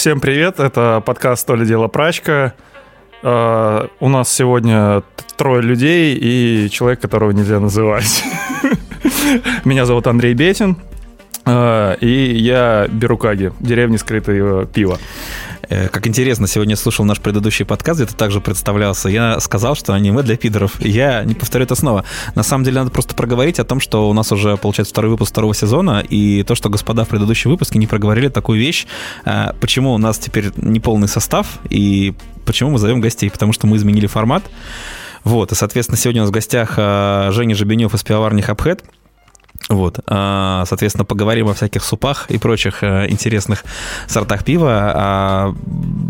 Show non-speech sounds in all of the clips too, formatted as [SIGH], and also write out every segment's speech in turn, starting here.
Всем привет, это подкаст «То ли дело прачка». Э, у нас сегодня трое людей и человек, которого нельзя называть. [LAUGHS] Меня зовут Андрей Бетин, э, и я беру каги, деревни скрытого пива. Э, как интересно, сегодня слушал наш предыдущий подкаст, где ты также представлялся. Я сказал, что аниме для пидоров. Я не повторю это снова. На самом деле надо просто проговорить о том, что у нас уже получается второй выпуск второго сезона, и то, что господа в предыдущем выпуске не проговорили такую вещь, э, почему у нас теперь не полный состав, и почему мы зовем гостей, потому что мы изменили формат. Вот, и, соответственно, сегодня у нас в гостях э, Женя Жебенев из пивоварни Хабхед. Вот, а, соответственно, поговорим о всяких супах и прочих э, интересных сортах пива. А,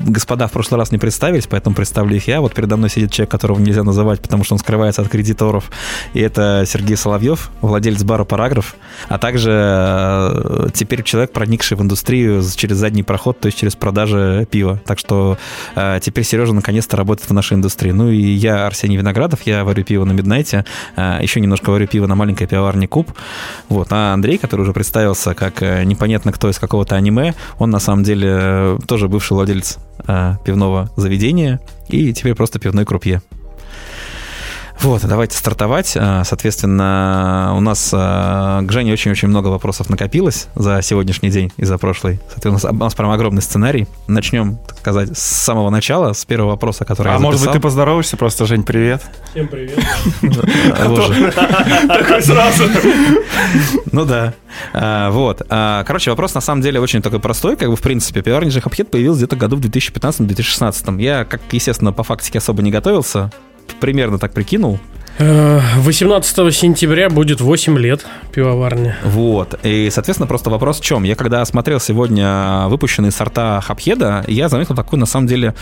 господа в прошлый раз не представились, поэтому представлю их я. Вот передо мной сидит человек, которого нельзя называть, потому что он скрывается от кредиторов. И это Сергей Соловьев, владелец бара «Параграф», а также э, теперь человек, проникший в индустрию через задний проход, то есть через продажи пива. Так что э, теперь Сережа наконец-то работает в нашей индустрии. Ну и я Арсений Виноградов, я варю пиво на Миднайте, еще немножко варю пиво на маленькой пивоварне «Куб». Вот. А Андрей, который уже представился как э, непонятно кто из какого-то аниме, он на самом деле э, тоже бывший владелец э, пивного заведения и теперь просто пивной крупье. Вот, давайте стартовать. А, соответственно, у нас а, к Жене очень-очень много вопросов накопилось за сегодняшний день и за прошлый. Соответственно, у нас, прям огромный сценарий. Начнем, так сказать, с самого начала, с первого вопроса, который а я записал. может быть, ты поздороваешься просто, Жень, привет. Всем привет. [LAUGHS] Такой сразу. Ну да. Вот. Короче, вопрос на самом деле очень такой простой. Как бы, в принципе, пивоварня Жихабхет появилась где-то году в 2015-2016. Я, как, естественно, по фактике особо не готовился примерно так прикинул. 18 э, сентября будет 8 лет пивоварни. Вот. И, соответственно, просто вопрос в чем? Я когда смотрел сегодня выпущенные сорта Хапхеда, я заметил такую, на самом деле,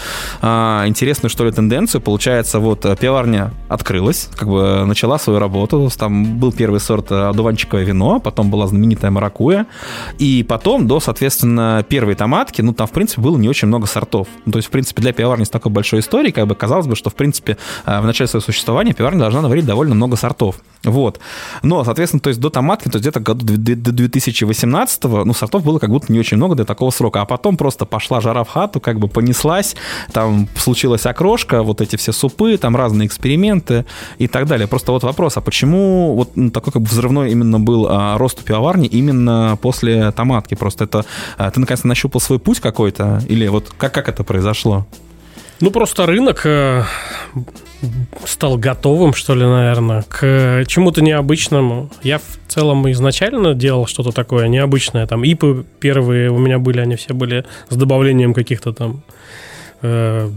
а, интересную, что ли, тенденцию. Получается, вот пивоварня открылась, как бы начала свою работу. Там был первый сорт одуванчиковое вино, потом была знаменитая маракуя. И потом до, соответственно, первой томатки, ну, там, в принципе, было не очень много сортов. Ну, то есть, в принципе, для пивоварни с такой большой историей, как бы казалось бы, что, в принципе, в начале своего существования пивоварня должна наварить довольно много сортов. Вот. Но, соответственно, то есть до томатки, то есть где-то году до 2018 ну, сортов было как будто не очень много для такого срока. А потом просто пошла жара в хату, как бы понеслась, там случилась окрошка, вот эти все супы, там разные эксперименты и так далее. Просто вот вопрос, а почему вот ну, такой как бы взрывной именно был а, рост у пивоварни именно после томатки? Просто это а, ты наконец-то нащупал свой путь какой-то? Или вот как, как это произошло? Ну, просто рынок э, стал готовым, что ли, наверное, к чему-то необычному. Я в целом изначально делал что-то такое необычное. Там ипы первые у меня были, они все были с добавлением каких-то там э,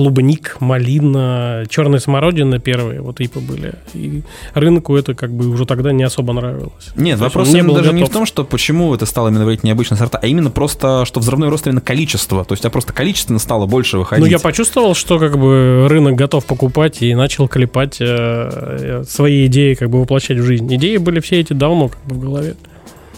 клубник, малина, черная смородина первые, вот ипы были. И рынку это как бы уже тогда не особо нравилось. Нет, То вопрос не даже готов. не в том, что почему это стало именно говорить необычные сорта, а именно просто, что взрывной рост именно количество. То есть, а просто количественно стало больше выходить. Ну, я почувствовал, что как бы рынок готов покупать и начал клепать э, э свои идеи, как бы воплощать в жизнь. Идеи были все эти давно как бы в голове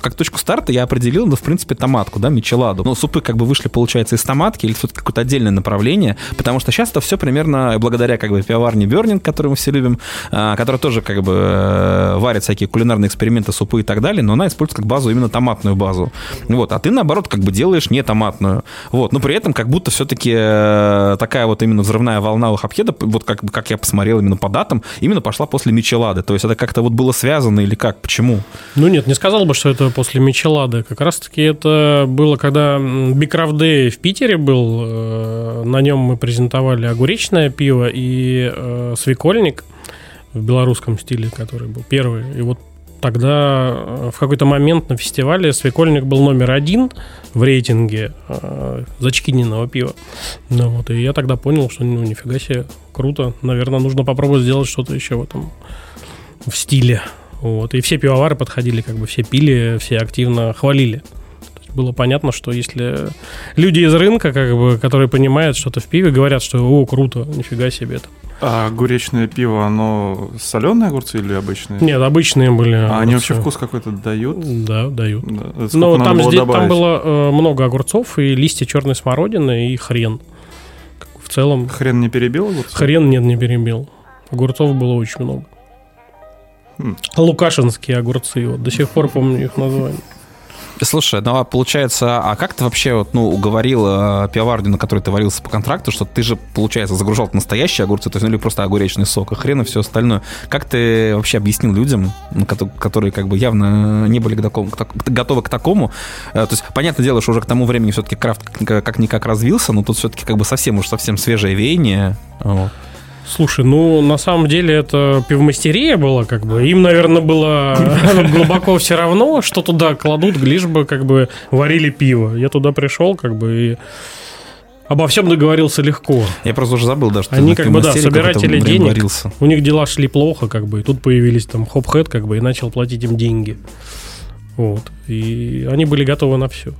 как точку старта я определил, ну, в принципе, томатку, да, мичеладу. Но супы как бы вышли, получается, из томатки или все-таки какое-то отдельное направление, потому что сейчас это все примерно благодаря как бы пивоварне Бернинг, которую мы все любим, а, которая тоже как бы э, варит всякие кулинарные эксперименты, супы и так далее, но она использует как базу именно томатную базу. Вот, а ты, наоборот, как бы делаешь не томатную. Вот, но при этом как будто все-таки э, такая вот именно взрывная волна у Хапхеда, вот как, как я посмотрел именно по датам, именно пошла после Мичелады. То есть это как-то вот было связано или как? Почему? Ну нет, не сказал бы, что это после Мичелады. Как раз-таки это было, когда Бикрафт Day в Питере был. Э, на нем мы презентовали огуречное пиво и э, свекольник в белорусском стиле, который был первый. И вот тогда э, в какой-то момент на фестивале свекольник был номер один в рейтинге э, зачкиненного пива. Ну, вот, и я тогда понял, что ну нифига себе, круто. Наверное, нужно попробовать сделать что-то еще в этом в стиле. Вот. И все пивовары подходили, как бы все пили, все активно хвалили. было понятно, что если люди из рынка, как бы, которые понимают что-то в пиве, говорят, что о, круто, нифига себе там. А огуречное пиво, оно соленые огурцы или обычные? Нет, обычные были. А огурцы. они вообще вкус какой-то дают? Да, дают. Да. Но там, было здесь, там было э, много огурцов и листья черной смородины и хрен. В целом... Хрен не перебил огурцов? Хрен нет, не перебил. Огурцов было очень много. Лукашинские огурцы, вот до сих пор помню их название. Слушай, ну а получается, а как ты вообще вот, ну, уговорил э, пивоварню, на которой ты варился по контракту, что ты же, получается, загружал настоящие огурцы, то есть, ну, или просто огуречный сок, а хрен и все остальное. Как ты вообще объяснил людям, ну, которые как бы явно не были к такому, к, готовы к такому? Э, то есть, понятное дело, что уже к тому времени все-таки крафт как-никак развился, но тут все-таки как бы совсем уж совсем свежее веяние. Вот. Слушай, ну на самом деле это пивмастерия была, как бы. Им, наверное, было [LAUGHS] глубоко все равно, что туда кладут, лишь бы как бы варили пиво. Я туда пришел, как бы и обо всем договорился легко. Я просто уже забыл, да, что они как бы да собиратели денег. Варился. У них дела шли плохо, как бы, и тут появились там хопхэт, как бы, и начал платить им деньги. Вот. И они были готовы на все.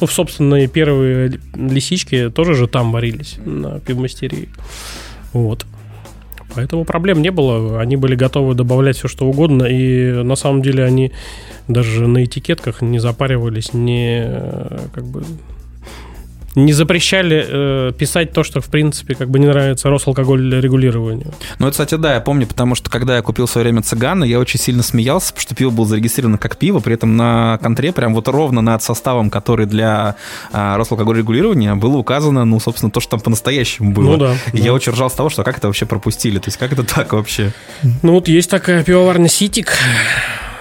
Ну, собственно, и первые лисички тоже же там варились на пивмастерии. Вот. Поэтому проблем не было. Они были готовы добавлять все, что угодно. И на самом деле они даже на этикетках не запаривались, не как бы не запрещали э, писать то, что, в принципе, как бы не нравится Росалкоголь регулированию. Ну, это, кстати, да, я помню, потому что, когда я купил в свое время цыгана, я очень сильно смеялся, потому что пиво было зарегистрировано как пиво, при этом на контре, прям вот ровно над составом, который для э, Росалкоголь регулирования, было указано, ну, собственно, то, что там по-настоящему было. Ну, да. И да. я очень ржал с того, что как это вообще пропустили, то есть как это так вообще? Ну, вот есть такая пивоварня «Ситик»,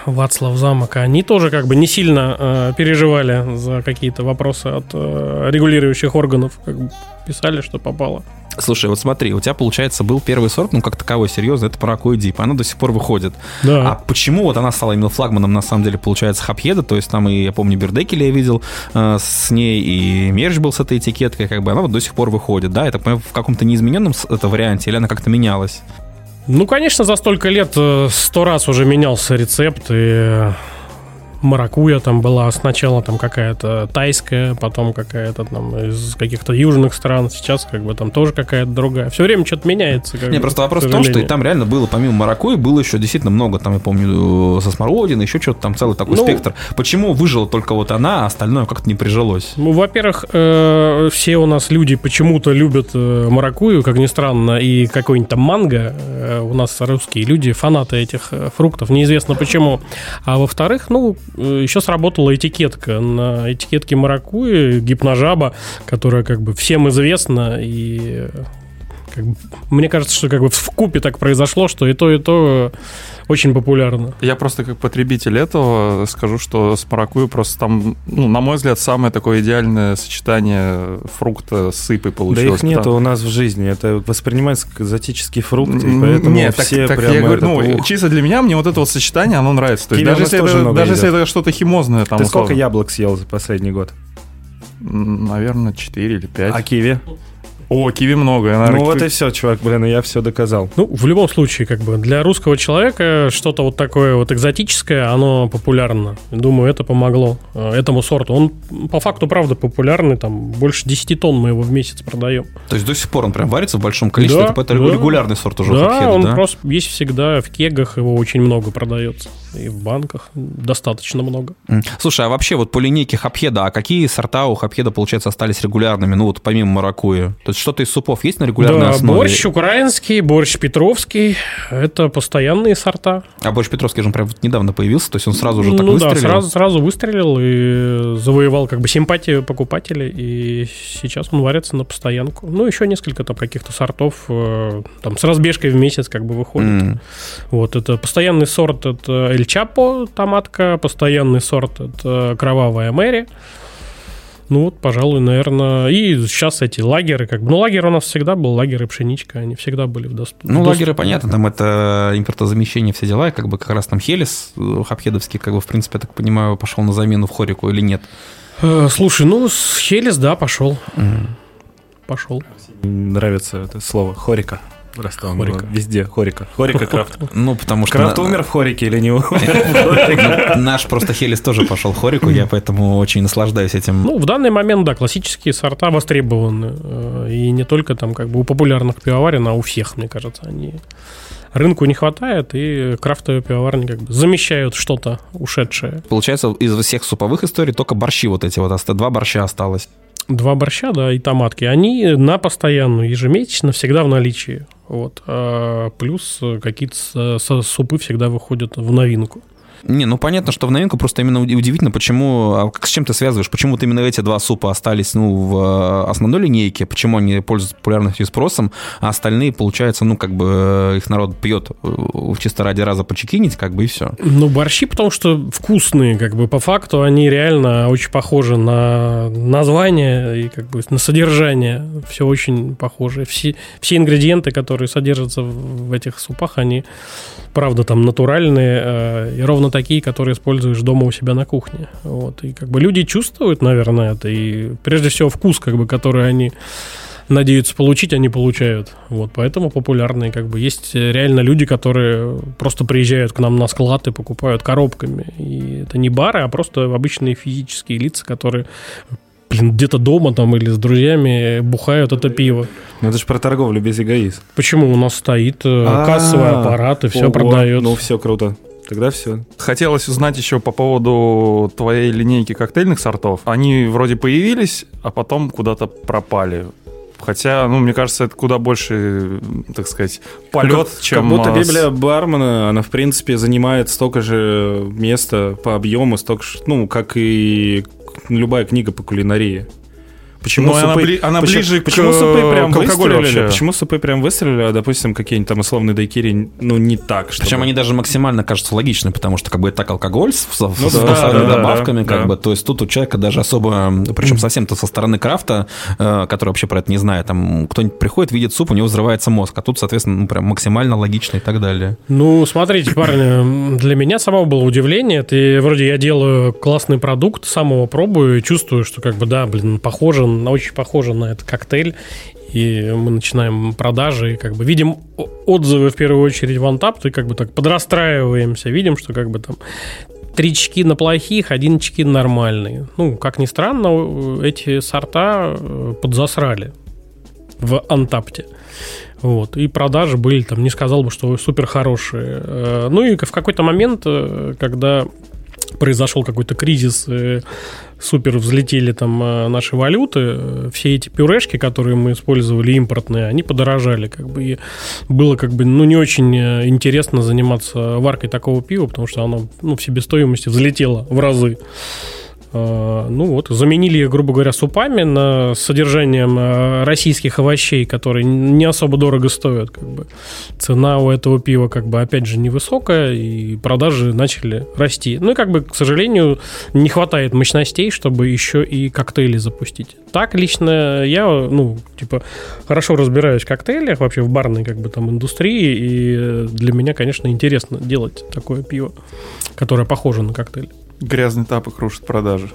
Вацлав Замок, они тоже как бы не сильно э, переживали за какие-то вопросы от э, регулирующих органов, как бы писали, что попало. Слушай, вот смотри, у тебя, получается, был первый сорт, ну, как таковой, серьезно, это Паракой Дип, она до сих пор выходит. Да. А почему вот она стала именно флагманом, на самом деле, получается, Хапьеда, то есть там и, я помню, Бердекеля я видел э, с ней, и Мерч был с этой этикеткой, как бы она вот до сих пор выходит, да, это в каком-то неизмененном это варианте, или она как-то менялась? Ну, конечно, за столько лет э, сто раз уже менялся рецепт, и маракуя там была сначала там какая-то тайская, потом какая-то там из каких-то южных стран, сейчас как бы там тоже какая-то другая. Все время что-то меняется. Как Не, бы, просто вопрос в том, что и там реально было, помимо маракуи, было еще действительно много, там, я помню, со смородиной, еще что-то там целый такой ну, спектр. Почему выжила только вот она, а остальное как-то не прижилось? Ну, во-первых, э, все у нас люди почему-то любят э, маракую, как ни странно, и какой-нибудь там манго. Э, у нас русские люди фанаты этих э, фруктов, неизвестно почему. А во-вторых, ну, Э, еще сработала этикетка. На этикетке маракуи гипножаба, которая как бы всем известна и как бы, мне кажется, что как бы в купе так произошло, что и то, и то очень популярно. Я просто как потребитель этого скажу, что с маракуйей просто там, ну, на мой взгляд, самое такое идеальное сочетание фрукта с сыпой получилось. Да их нету у нас в жизни. Это воспринимается как экзотический фрукт, и поэтому Нет, все так, так я говорю, ну, ух. чисто для меня, мне вот это вот сочетание, оно нравится. То есть даже если, это, даже если это что-то химозное. Там, Ты условно. сколько яблок съел за последний год? Наверное, 4 или 5. А киви? О, киви много. Наверное, ну вот и все, чувак, блин, я все доказал. Ну, в любом случае, как бы для русского человека что-то вот такое вот экзотическое, оно популярно. Думаю, это помогло э, этому сорту. Он по факту, правда, популярный, там больше 10 тонн мы его в месяц продаем. То есть до сих пор он прям варится в большом количестве? Да, это да. регулярный сорт уже да, хапхеда, он да? просто есть всегда, в кегах его очень много продается. И в банках достаточно много. Слушай, а вообще вот по линейке хапхеда, а какие сорта у хапхеда, получается, остались регулярными? Ну вот помимо маракуйи. То есть что-то из супов есть на регулярной да, основе? борщ украинский, борщ петровский. Это постоянные сорта. А борщ петровский же он прям вот недавно появился, то есть он сразу же так ну, выстрелил? да, сразу, сразу выстрелил и завоевал как бы симпатию покупателей. И сейчас он варится на постоянку. Ну, еще несколько там каких-то сортов э, там с разбежкой в месяц как бы выходит. Mm. Вот, это постоянный сорт, это Эль Чапо, томатка, постоянный сорт, это Кровавая Мэри. Ну вот, пожалуй, наверное. И сейчас эти лагеры, как бы. Ну, лагерь у нас всегда был, лагеры пшеничка, они всегда были в доступе. Ну, лагеры, понятно, там это импортозамещение, все дела, и как бы как раз там Хелис э, Хапхедовский, как бы, в принципе, я так понимаю, пошел на замену в Хорику или нет? Э, слушай, ну, с Хелис, да, пошел. Угу. Пошел. Нравится это слово Хорика. Раз там Хорика. везде Хорика. Хорика Крафт. Ну, потому что... Крафт умер в Хорике или не умер Наш просто Хелис тоже пошел в Хорику, я поэтому очень наслаждаюсь этим. Ну, в данный момент, да, классические сорта востребованы. Э, и не только там как бы у популярных пивоварен, а у всех, мне кажется, они рынку не хватает, и крафтовые пивоварни как бы замещают что-то ушедшее. Получается, из всех суповых историй только борщи вот эти вот, два борща осталось. Два борща, да, и томатки. Они на постоянную, ежемесячно, всегда в наличии. Вот. А плюс какие-то супы всегда выходят в новинку. Не, ну понятно, что в новинку просто именно удивительно, почему, а с чем ты связываешь, почему именно эти два супа остались ну, в э, основной линейке, почему они пользуются популярностью и спросом, а остальные, получается, ну как бы их народ пьет чисто ради раза почекинить, как бы и все. Ну, борщи, потому что вкусные, как бы по факту они реально очень похожи на название и как бы на содержание. Все очень похоже. Все, все ингредиенты, которые содержатся в этих супах, они, правда, там натуральные э, и ровно такие, которые используешь дома у себя на кухне. Вот. И как бы люди чувствуют, наверное, это. И прежде всего вкус, как бы, который они надеются получить, они получают. Вот, поэтому популярные как бы. Есть реально люди, которые просто приезжают к нам на склад и покупают коробками. И это не бары, а просто обычные физические лица, которые блин, где-то дома там или с друзьями бухают это пиво. Ну это же про торговлю без эгоизма. Почему? У нас стоит э, а, кассовый аппарат и все продает. Ну все круто. Тогда все. Хотелось узнать еще по поводу твоей линейки коктейльных сортов. Они вроде появились, а потом куда-то пропали. Хотя, ну, мне кажется, это куда больше, так сказать, полет, как, чем... Как будто Библия бармена, она, в принципе, занимает столько же места по объему, столько же, ну, как и любая книга по кулинарии. Почему супы, она, бли, она почему, ближе почему к, супы прям к алкоголю? Вообще. Почему супы прям выстрелили, а, допустим, какие-нибудь там условные дайкири, ну, не так. Чтобы... Причем они даже максимально кажутся логичны, потому что как бы так алкоголь с, ну, с, да, с да, добавками, да, как да. бы, то есть тут у человека даже особо, причем совсем-то со стороны крафта, э, который вообще про это не знает, там кто-нибудь приходит, видит суп, у него взрывается мозг, а тут, соответственно, ну, прям максимально логично и так далее. Ну, смотрите, парни, для меня самого было удивление, ты вроде я делаю классный продукт, самого пробую и чувствую, что как бы, да, блин, похоже, очень похоже похоже на этот коктейль, и мы начинаем продажи, и как бы видим отзывы в первую очередь в OneTap, и как бы так подрастраиваемся, видим, что как бы там три чекина плохих, один чекин нормальный. Ну, как ни странно, эти сорта э, подзасрали в Антапте. Вот. И продажи были, там, не сказал бы, что супер хорошие. Э, ну и в какой-то момент, э, когда произошел какой-то кризис, э, супер взлетели там э, наши валюты, э, все эти пюрешки, которые мы использовали импортные, они подорожали, как бы, и было как бы, ну, не очень интересно заниматься варкой такого пива, потому что оно, ну, в себестоимости взлетело в разы. А, ну вот, заменили грубо говоря, супами на содержанием а, российских овощей, которые не особо дорого стоят. Как бы. Цена у этого пива, как бы, опять же, невысокая, и продажи начали расти. Ну и, как бы, к сожалению, не хватает мощностей, чтобы еще и коктейли запустить. Так, лично я, ну, типа, хорошо разбираюсь в коктейлях, вообще в барной, как бы, там, индустрии, и для меня, конечно, интересно делать такое пиво, которое похоже на коктейль. Грязный тапок рушит продажи.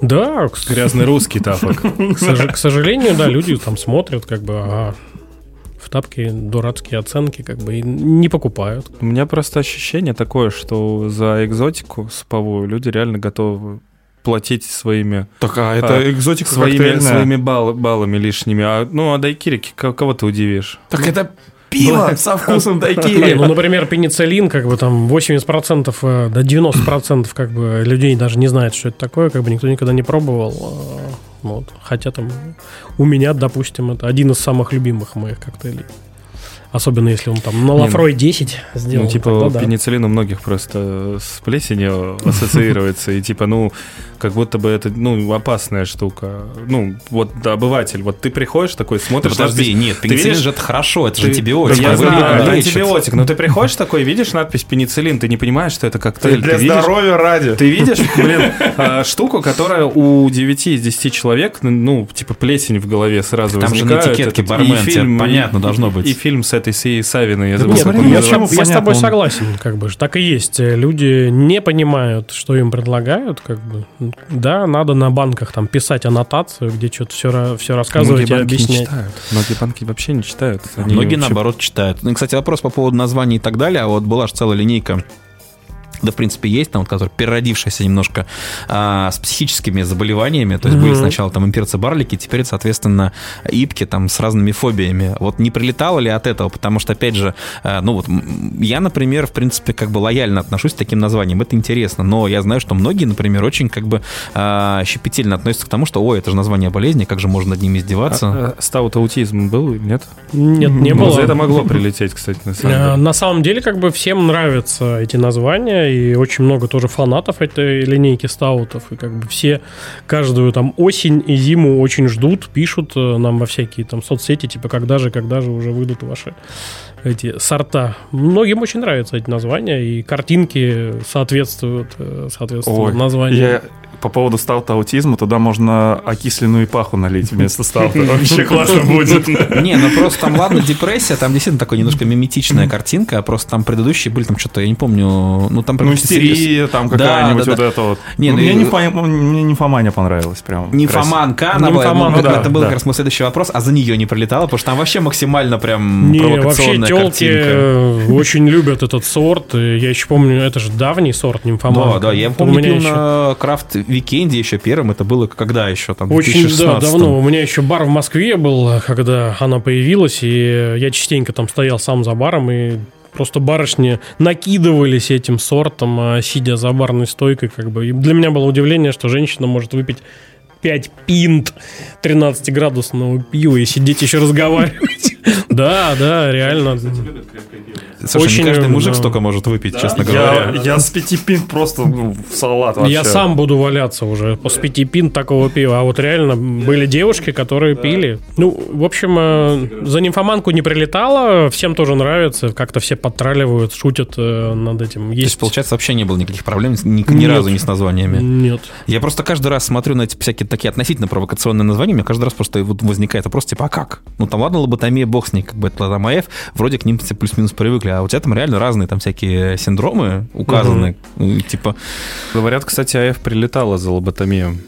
Да. Грязный русский тапок. К сожалению, да, люди там смотрят, как бы, а в тапке дурацкие оценки, как бы, и не покупают. У меня просто ощущение такое, что за экзотику суповую люди реально готовы платить своими... Так, а это а, экзотика своими, своими балл, баллами лишними. А, ну, а дайкирики, кого ты удивишь? Так это пиво со вкусом дайкири. Ну, например, пенициллин, как бы там 80% э, до 90% как бы людей даже не знает, что это такое, как бы никто никогда не пробовал. Э, вот. Хотя там у меня, допустим, это один из самых любимых моих коктейлей. Особенно если он там на Лафрой 10 сделал. Ну, типа, тогда, пенициллин у многих просто с плесенью ассоциируется. И типа, ну, как будто бы это, ну, опасная штука. Ну, вот да, обыватель, вот ты приходишь такой, смотришь... Подожди, надпись, нет, пенициллин же это хорошо, это ты, же антибиотик. Я знаю, это антибиотик, но ты приходишь такой, видишь надпись пенициллин, ты не понимаешь, что это коктейль. Для ты здоровья видишь, ради. Ты видишь, блин, а, штуку, которая у 9 из 10 человек, ну, типа плесень в голове сразу Там возникает. Там же на этикетке бармен, понятно должно быть. И фильм с этой Сией Савиной, я забыл. я с тобой согласен, как бы, так и есть. Люди не понимают, что им предлагают, как бы, да, надо на банках там писать аннотацию, где что-то все, все рассказывать Многие и объяснять. Не читают. Многие банки вообще не читают. Они Многие, вообще... наоборот, читают. Ну, кстати, вопрос по поводу названий и так далее. А вот была же целая линейка да, в принципе, есть, там, вот, который переродившийся немножко а, с психическими заболеваниями, то есть mm-hmm. были сначала там имперцы-барлики, теперь, соответственно, ипки там с разными фобиями. Вот не прилетало ли от этого? Потому что, опять же, а, ну вот я, например, в принципе, как бы лояльно отношусь к таким названиям, это интересно, но я знаю, что многие, например, очень как бы а, щепетильно относятся к тому, что, ой, это же название болезни, как же можно над ними издеваться? А, а, стаут-аутизм был, нет? Нет, не было. За это могло прилететь, кстати, на самом деле. На самом деле, как бы всем нравятся эти названия, и очень много тоже фанатов этой линейки стаутов. И как бы все каждую там осень и зиму очень ждут, пишут э, нам во всякие там соцсети, типа, когда же, когда же уже выйдут ваши эти сорта. Многим очень нравятся эти названия, и картинки соответствуют, э, соответствуют Ой, названию. Я по поводу стаута аутизма, туда можно окисленную паху налить вместо стаута. Вообще [LAUGHS] классно будет. Не, ну просто там, ладно, депрессия, там действительно такая немножко миметичная картинка, а просто там предыдущие были там что-то, я не помню, ну там... Ну, прям истерия там какая-нибудь вот это вот. Не, Ну, ну Мне нимфомания понравилась прям. Нимфоманка, она была, ну, это был как раз мой следующий вопрос, а за нее не прилетало, потому что там вообще максимально прям провокационная картинка. [LAUGHS] очень любят этот сорт. Я еще помню, это же давний сорт нимфоманка. Да, да, я помню, пил на Craft Weekend е еще первым, это было когда еще, там, Очень да, 2016 давно. У меня еще бар в Москве был, когда она появилась, и я частенько там стоял сам за баром, и просто барышни накидывались этим сортом, а, сидя за барной стойкой. Как бы. И для меня было удивление, что женщина может выпить 5 пинт 13-градусного пива и сидеть еще разговаривать. [LAUGHS] Да, да, реально. Слушай, Очень не каждый мужик да. столько может выпить, честно Я, говоря. я с пяти пинт просто ну, в салат вообще. Я сам буду валяться уже после пяти пин такого пива. А вот реально были девушки, которые пили. Ну, в общем, э, за нимфоманку не прилетало. Всем тоже нравится. Как-то все подтраливают, шутят э, над этим. То есть, Есть... получается, вообще не было никаких проблем ни, ни Нет. разу не с названиями. Нет. Я просто каждый раз смотрю на эти всякие такие относительно провокационные названия, у меня каждый раз просто вот возникает вопрос, типа, а как? Ну, там, ладно, лоботомия, бог с ней, как бы это там АФ, вроде к ним все плюс-минус привыкли, а у тебя там реально разные там всякие синдромы указаны, Ну, и, типа, Говорят, кстати, АФ прилетала за лоботомию.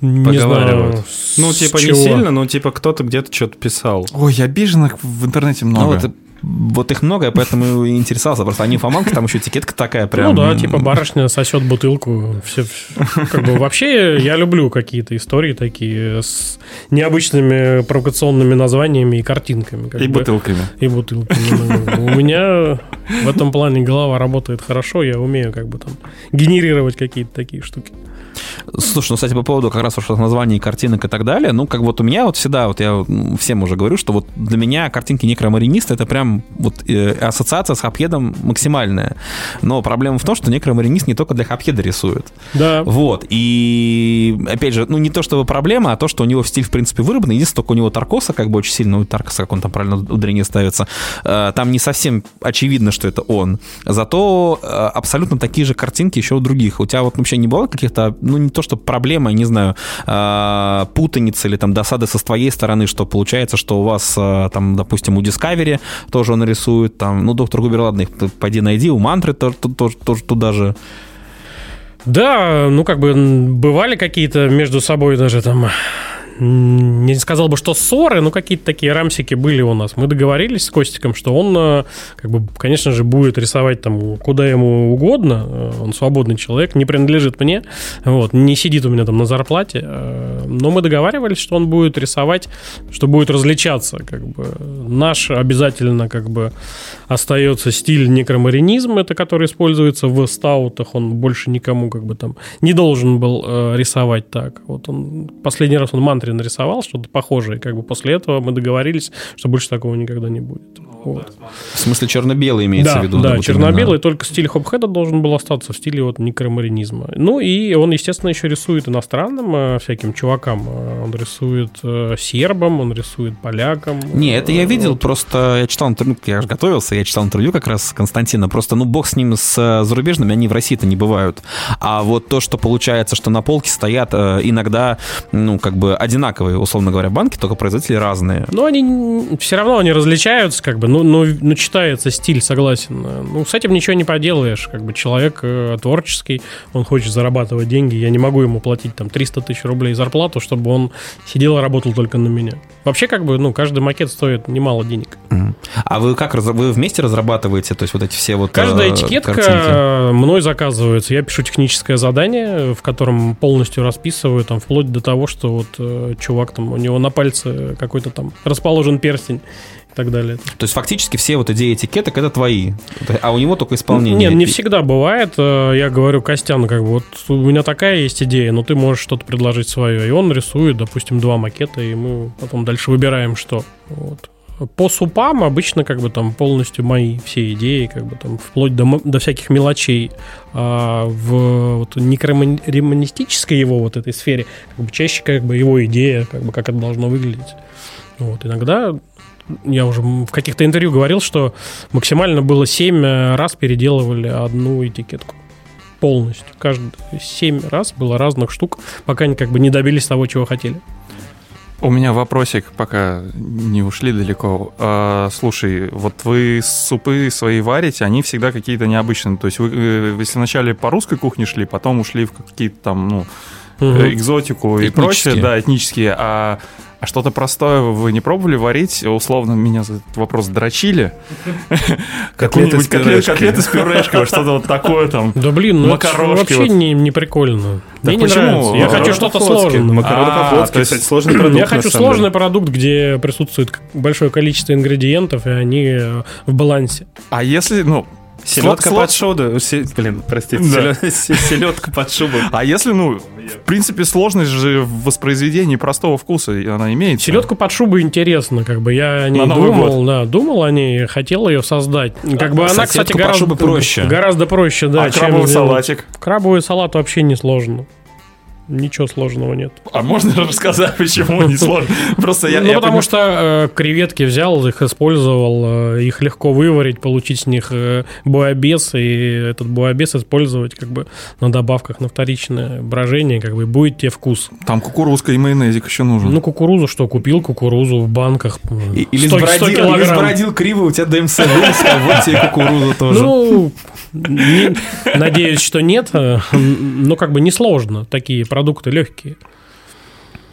Не Поговаривают. знаю, Ну, типа, не чего. сильно, но типа кто-то где-то что-то писал. Ой, обиженных в интернете ну, много. вот, вот их много, я поэтому и интересовался. Просто они фоманка, там еще этикетка такая прям. Ну да, типа барышня сосет бутылку. Все, как бы вообще я люблю какие-то истории такие с необычными провокационными названиями и картинками. И бы. бутылками. И бутылками. Ну, У меня в этом плане голова работает хорошо, я умею как бы там генерировать какие-то такие штуки. Слушай, ну, кстати, по поводу как раз вот названий картинок и так далее, ну, как вот у меня вот всегда, вот я всем уже говорю, что вот для меня картинки некромариниста это прям вот э, ассоциация с хапхедом максимальная. Но проблема в том, что некромаринист не только для хапхеда рисует. Да. Вот, и опять же, ну, не то чтобы проблема, а то, что у него стиль, в принципе, выработан. Единственное, только у него Таркоса как бы очень сильно, ну, Таркоса, как он там правильно ударение ставится, э, там не совсем очевидно, что это он. Зато э, абсолютно такие же картинки еще у других. У тебя вот вообще не было каких-то, ну, не то, что проблема, не знаю, э, путаницы или там досады со твоей стороны, что получается, что у вас э, там, допустим, у Discovery тоже он рисует, там, ну, доктор Губер, ладно, их пойди найди, у Мантры тоже, тоже, туда же. Да, ну как бы бывали какие-то между собой даже там не сказал бы, что ссоры, но какие-то такие рамсики были у нас. Мы договорились с Костиком, что он, э, как бы, конечно же, будет рисовать там куда ему угодно. Э, Он свободный человек, не принадлежит мне, вот, не сидит у меня там на зарплате. Э, Но мы договаривались, что он будет рисовать, что будет различаться. Как бы. Наш обязательно как бы остается стиль некромаринизм, это который используется в стаутах. Он больше никому как бы там не должен был рисовать так. Вот он последний раз он мантре нарисовал что-то похожее. Как бы после этого мы договорились, что больше такого никогда не будет. Вот. В смысле черно-белый имеется Да, в виду? да, вот черно-белый, именно. только стиль хопхеда должен был остаться в стиле вот некромаринизма. Ну и он, естественно, еще рисует иностранным э, всяким чувакам. Э, Он рисует э, сербам, он рисует полякам. Не, это я видел, вот. просто я читал интервью, я же готовился, я читал интервью как раз Константина, просто, ну, бог с ним, с зарубежными, они в России-то не бывают. А вот то, что получается, что на полке стоят э, иногда, ну, как бы одинаковые, условно говоря, банки, только производители разные. Но они все равно они различаются, как бы, ну, ну, ну, читается стиль, согласен. Ну, с этим ничего не поделаешь. Как бы человек э, творческий, он хочет зарабатывать деньги. Я не могу ему платить там 300 тысяч рублей зарплату, чтобы он сидел и работал только на меня. Вообще, как бы, ну, каждый макет стоит немало денег. А вы как, вы вместе разрабатываете, то есть вот эти все вот Каждая э, этикетка картинки? мной заказывается. Я пишу техническое задание, в котором полностью расписываю, там, вплоть до того, что вот э, чувак там, у него на пальце какой-то там расположен перстень и так далее. То есть фактически все вот идеи этикеток это твои, а у него только исполнение. Нет, не всегда бывает. Э, Я говорю Костяну, как бы, вот у меня такая есть идея, но ты можешь что-то предложить свое. И он рисует, допустим, два макета, и мы потом дальше выбираем, что. Вот. По супам обычно как бы там полностью мои все идеи, как бы там вплоть до, до всяких мелочей а в вот, некроманистической его вот этой сфере как бы чаще как бы его идея, как бы как это должно выглядеть. Вот, иногда я уже в каких-то интервью говорил, что максимально было 7 раз переделывали одну этикетку полностью. Каждый 7 раз было разных штук, пока они как бы не добились того, чего хотели. У меня вопросик, пока не ушли далеко. А, слушай, вот вы супы свои варите, они всегда какие-то необычные. То есть вы, э, если вначале по русской кухне шли, потом ушли в какие-то там, ну, Мгм. экзотику и прочее, да, этнические. А, а что-то простое вы не пробовали варить? Условно меня за этот вопрос дрочили. Какую-нибудь с котлеты с пюрешкой, что-то вот такое там. Да блин, ну вообще не, прикольно. Мне не почему? нравится. Я хочу что-то сложное. Макароны А, по-флотски, кстати, сложный продукт. Я хочу сложный продукт, где присутствует большое количество ингредиентов, и они э, в балансе. А если, ну, Селедка слот- под шубу. Блин, простите. Да. [LAUGHS] Селедка под шубу. А если, ну, в принципе, сложность же в воспроизведении простого вкуса, и она имеется. Селедку под шубой интересно, как бы я о ней На Новый думал, да, думал о ней, хотел ее создать. Как бы она, Кстати, гораздо проще. Гораздо проще, да. а чем крабовый салатик? Крабовый салат вообще не сложно. Ничего сложного нет. А можно рассказать, почему не сложно? Просто я... ну, потому что э, креветки взял, их использовал, э, их легко выварить, получить с них э, буобес, и этот буобес использовать как бы на добавках на вторичное брожение, как бы будет тебе вкус. Там кукурузка и майонезик еще нужен. Ну, кукурузу что, купил кукурузу в банках. Или 100 100 сбродил, криво, у тебя ДМС вылез, а вот тебе кукуруза тоже. Ну, надеюсь, что нет, но как бы несложно, такие продукты легкие.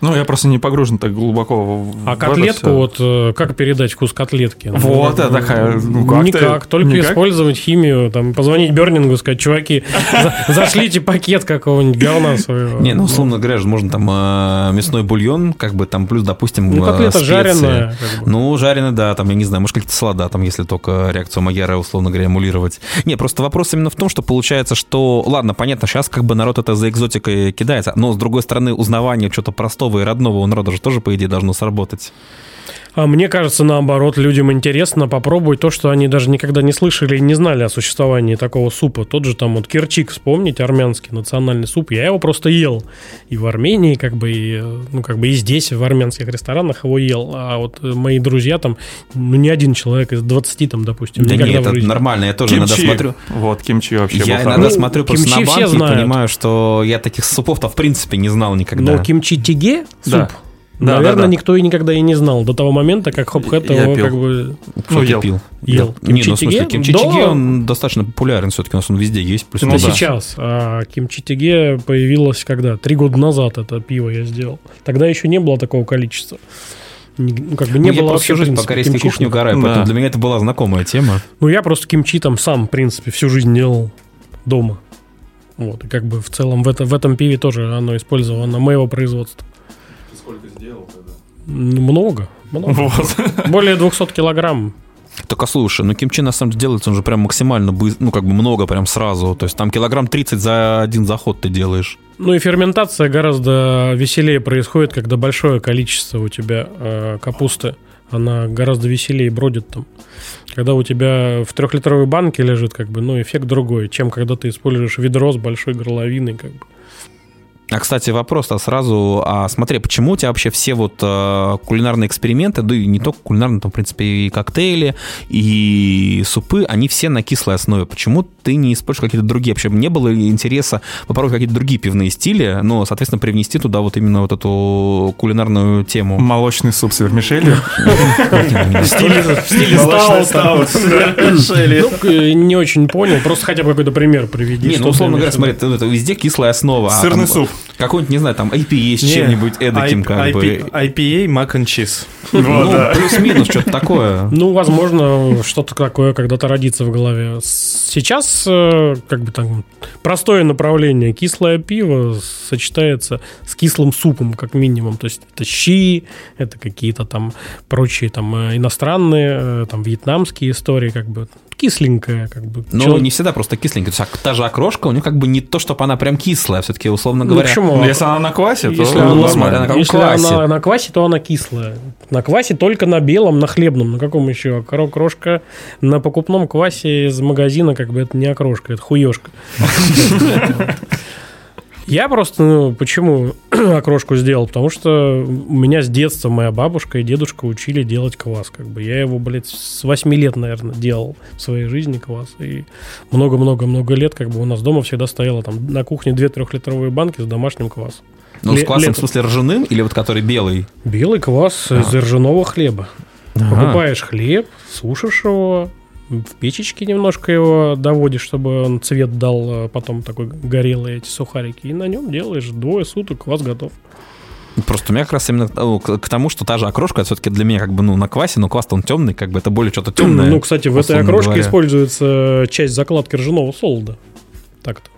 Ну, я просто не погружен так глубоко в А котлетку, вот э, как передать вкус котлетки? Ну, Вот, это такая, ну, как ты- Никак, только никак? использовать химию, там, позвонить Бернингу, сказать, чуваки, за- зашлите пакет какого-нибудь говна своего. Не, ну, условно говоря, же можно там э, мясной бульон, как бы там плюс, допустим, Ну, э, котлета жареная. Ну, жареный, да, там, я не знаю, может, какие-то салада, там, если только реакцию Магера, условно говоря, эмулировать. Не, просто вопрос именно в том, что получается, что, ладно, понятно, сейчас как бы народ это за экзотикой кидается, но, с другой стороны, узнавание чего-то простого и родного у народа же тоже, по идее, должно сработать. А мне кажется, наоборот, людям интересно попробовать то, что они даже никогда не слышали и не знали о существовании такого супа. Тот же там вот кирчик, вспомните, армянский национальный суп. Я его просто ел. И в Армении, как бы, и, ну, как бы и здесь, в армянских ресторанах его ел. А вот мои друзья там, ну, ни один человек из 20 там, допустим, Да никогда нет, в это жизни. нормально, я тоже иногда Кимчи. смотрю. Вот, кимчи вообще Я был иногда хороший. смотрю просто кимчи на все банки и понимаю, что я таких супов-то в принципе не знал никогда. Но кимчи тиге суп, Да. Да, наверное, да, да. никто и никогда и не знал до того момента, как Хопхэт Я его пил. как бы Кто Ну, ел. пил? ел. Не, ну в смысле, кимчи-чиге, до- он достаточно популярен все-таки, у нас он везде есть. Плюс Ну это да. сейчас. А кимчи тиге появилось когда? Три года назад это пиво я сделал. Тогда еще не было такого количества. Не- ну, как бы не Ну, я было просто вообще, всю жизнь по корейской кухне угораю, Да. поэтому для меня это была знакомая тема. Ну, я просто кимчи там сам, в принципе, всю жизнь делал дома. Вот, и как бы в целом в, это, в этом пиве тоже оно использовано моего производства. Сколько сделал тогда? Много, много. Вот. [LAUGHS] Более 200 килограмм. Только слушай, ну кимчи на самом деле делается, он же прям максимально быстро, ну как бы много прям сразу. То есть там килограмм 30 за один заход ты делаешь. Ну и ферментация гораздо веселее происходит, когда большое количество у тебя э, капусты. Она гораздо веселее бродит там. Когда у тебя в трехлитровой банке лежит, как бы, ну, эффект другой, чем когда ты используешь ведро с большой горловиной, как бы. А, кстати, вопрос-то сразу, а смотри, почему у тебя вообще все вот э, кулинарные эксперименты, да и не только кулинарные, там, в принципе, и коктейли, и супы, они все на кислой основе. Почему ты не используешь какие-то другие? Вообще, не было интереса попробовать какие-то другие пивные стили, но, соответственно, привнести туда вот именно вот эту кулинарную тему? Молочный суп с вермишелью. В стиле, стаута. Ну, э, не очень понял. Просто хотя бы какой-то пример приведи. Не, ну, условно говоря, смотри, это везде кислая основа. а Сырный суп. Какой-нибудь, не знаю, там IPA с чем-нибудь эдаким, как бы. IPA, mac and cheese. [LAUGHS] Ну, плюс-минус, что-то такое. Ну, возможно, что-то такое когда-то родится в голове. Сейчас, э, как бы там, простое направление. Кислое пиво сочетается с кислым супом, как минимум. То есть это щи, это какие-то там прочие там э, иностранные, э, там вьетнамские истории, как бы. Кисленькая, как бы. Ну, Человек- не всегда просто кисленькая. То есть, а та же окрошка, у нее как бы не то, чтобы она прям кислая, все-таки, условно Ну, говоря. почему? Ну, если она на квасе, то Если ну, она, смотря на каком если квасе. она на квасе, то она кислая. На квасе только на белом, на хлебном. На каком еще? Кро- Крошка на покупном квасе из магазина, как бы это не окрошка, это хуешка. Я просто, ну, почему [CLEARS THROAT] окрошку сделал? Потому что у меня с детства моя бабушка и дедушка учили делать квас. Как бы я его, блядь, с 8 лет, наверное, делал в своей жизни квас. И много-много-много лет как бы у нас дома всегда стояло там на кухне 2 трехлитровые банки с домашним квасом. Ну, с квасом, в летом. смысле, ржаным или вот который белый? Белый квас из ржаного хлеба. Покупаешь хлеб, сушишь его, в печечке немножко его доводишь, чтобы он цвет дал, а потом такой горелые эти сухарики, и на нем делаешь двое суток, квас готов. Просто у меня как раз именно ну, к, к тому, что та же окрошка, все-таки для меня как бы, ну, на квасе, но квас он темный, как бы это более что-то темное. Ну, кстати, в этой окрошке говоря. используется часть закладки ржаного солода. Так-то.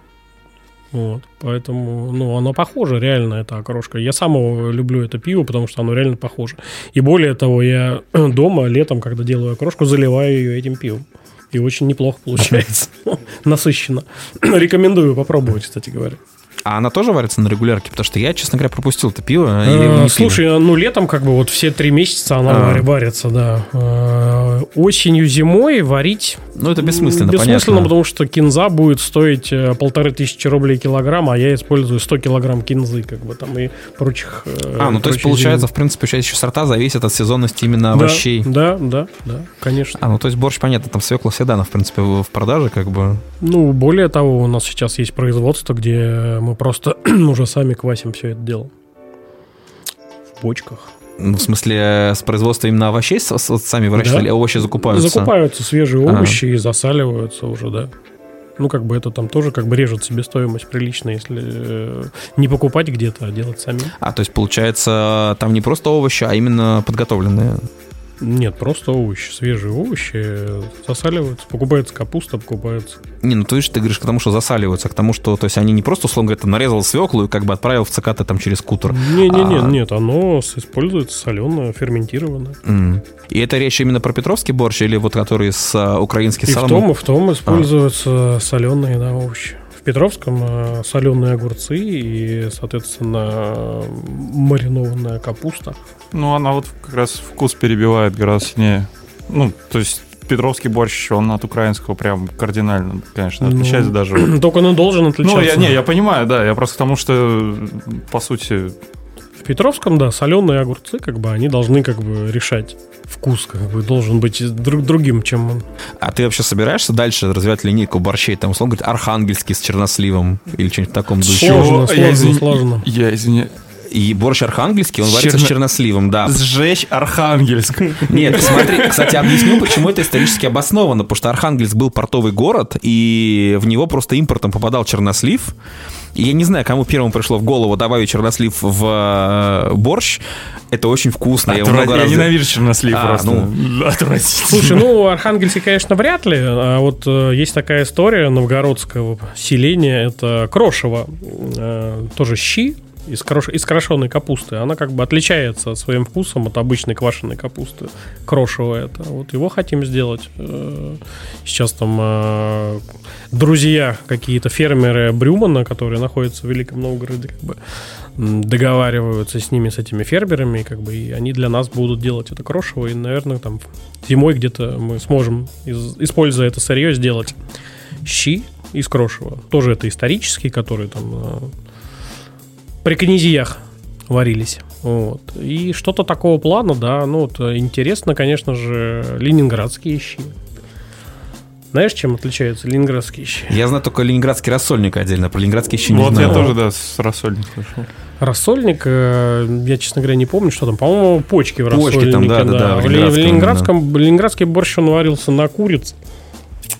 Вот, поэтому, ну, оно похоже, реально, эта окрошка. Я сам люблю, это пиво, потому что оно реально похоже. И более того, я [CLEARS THROAT] дома летом, когда делаю окрошку, заливаю ее этим пивом. И очень неплохо получается. [LAUGHS] Насыщенно. [CLEARS THROAT] Рекомендую попробовать, кстати говоря. А она тоже варится на регулярке? Потому что я, честно говоря, пропустил это пиво. Э. Слушай, ну летом как бы вот все три месяца она А. варится, да. Э, Осенью, зимой варить Ну, это бессмысленно, Бессмысленно, понятно. потому что кинза будет стоить э, полторы тысячи рублей килограмм, а я использую 100 килограмм кинзы, как бы там и прочих. э, А, ну то есть получается, зелени. в принципе, сейчас еще сорта зависят от сезонности именно Да, овощей. Да, да, да, конечно. А, ну то есть борщ, понятно, там свекла всегда, в принципе, в продаже, как бы. Ну, более того, у нас сейчас есть производство, где мы просто [CLEARS THROAT] уже сами квасим все это дело. В бочках. Ну, в смысле, с производства именно овощей сами выращивали, Да. а овощи закупаются? Закупаются свежие А. овощи и засаливаются уже, да. Ну, как бы это там тоже как бы режет себестоимость прилично, если э, не покупать где-то, а делать сами. А, то есть, получается, там не просто овощи, а именно подготовленные. Нет, просто овощи, свежие овощи э, засаливаются, покупается капуста, покупается. Не, ну ты же ты говоришь к тому, что засаливаются, к тому, что, то есть, они не просто, условно говоря, нарезал свеклу и как бы отправил в ЦКТ там через кутер. Не-не-не, А. нет, оно используется соленое, ферментированное. М. И это речь именно про петровский борщ или вот который с а, украинский И в салом? том, и в том используются соленые да, овощи. Петровском э, соленые огурцы и, соответственно, маринованная капуста. Ну, она вот как раз вкус перебивает гораздо сильнее. Ну, то есть Петровский борщ, он от украинского прям кардинально, конечно, Ну, отличается даже. [CLEARS THROAT] Только он должен отличаться. Ну, я, не, я понимаю, да, я просто к тому, что, по сути, В Петровском, да, соленые огурцы, как бы, они должны как бы решать вкус, как бы, должен быть друг другим, чем он. А ты вообще собираешься дальше развивать линейку борщей? Там, условно говоря, архангельский с черносливом или что-нибудь в таком духе? Сложно, Чего? сложно, Я извини- сложно. я извиняюсь. И борщ архангельский, он С варится с черно- черносливом, да. Сжечь Архангельск. Нет, смотри, кстати, объясню, почему это исторически обосновано. Потому что Архангельск был портовый город, и в него просто импортом попадал чернослив. И я не знаю, кому первому пришло в голову добавить чернослив в э, борщ. Это очень вкусно. Я Отвра- много Я раз- ненавижу чернослив А, просто. ну. Отвратительно. Слушай, ну, Архангельске, конечно, вряд ли. А вот э, есть такая история новгородского селения. Это Крошево. Э, тоже щи из, крош... из крошеной капусты. Она как бы отличается своим вкусом от обычной квашеной капусты. Крошево это. Вот его хотим сделать. Э, Сейчас там э, друзья какие-то фермеры Брюмана, которые находятся в Великом Новгороде, как бы договариваются с ними, с этими фермерами, и как бы и они для нас будут делать это крошево, и, наверное, там зимой где-то мы сможем, из- используя это сырье, сделать щи из крошева. Тоже это исторические, которые там э, при князьях варились. Вот. И что-то такого плана, да, ну вот э, интересно, конечно же, ленинградские щи. Знаешь, чем отличаются ленинградские щи? Я знаю только ленинградский рассольник отдельно, про ленинградский еще не Вот знаю. я тоже, да, с рассольник слышал. Рассольник, э, я, честно говоря, не помню, что там. По-моему, почки в Почки рассольнике. там, да, да, да, в В, Ле- в ленинградском, ленинградском, ленинградский борщ, он варился на курице.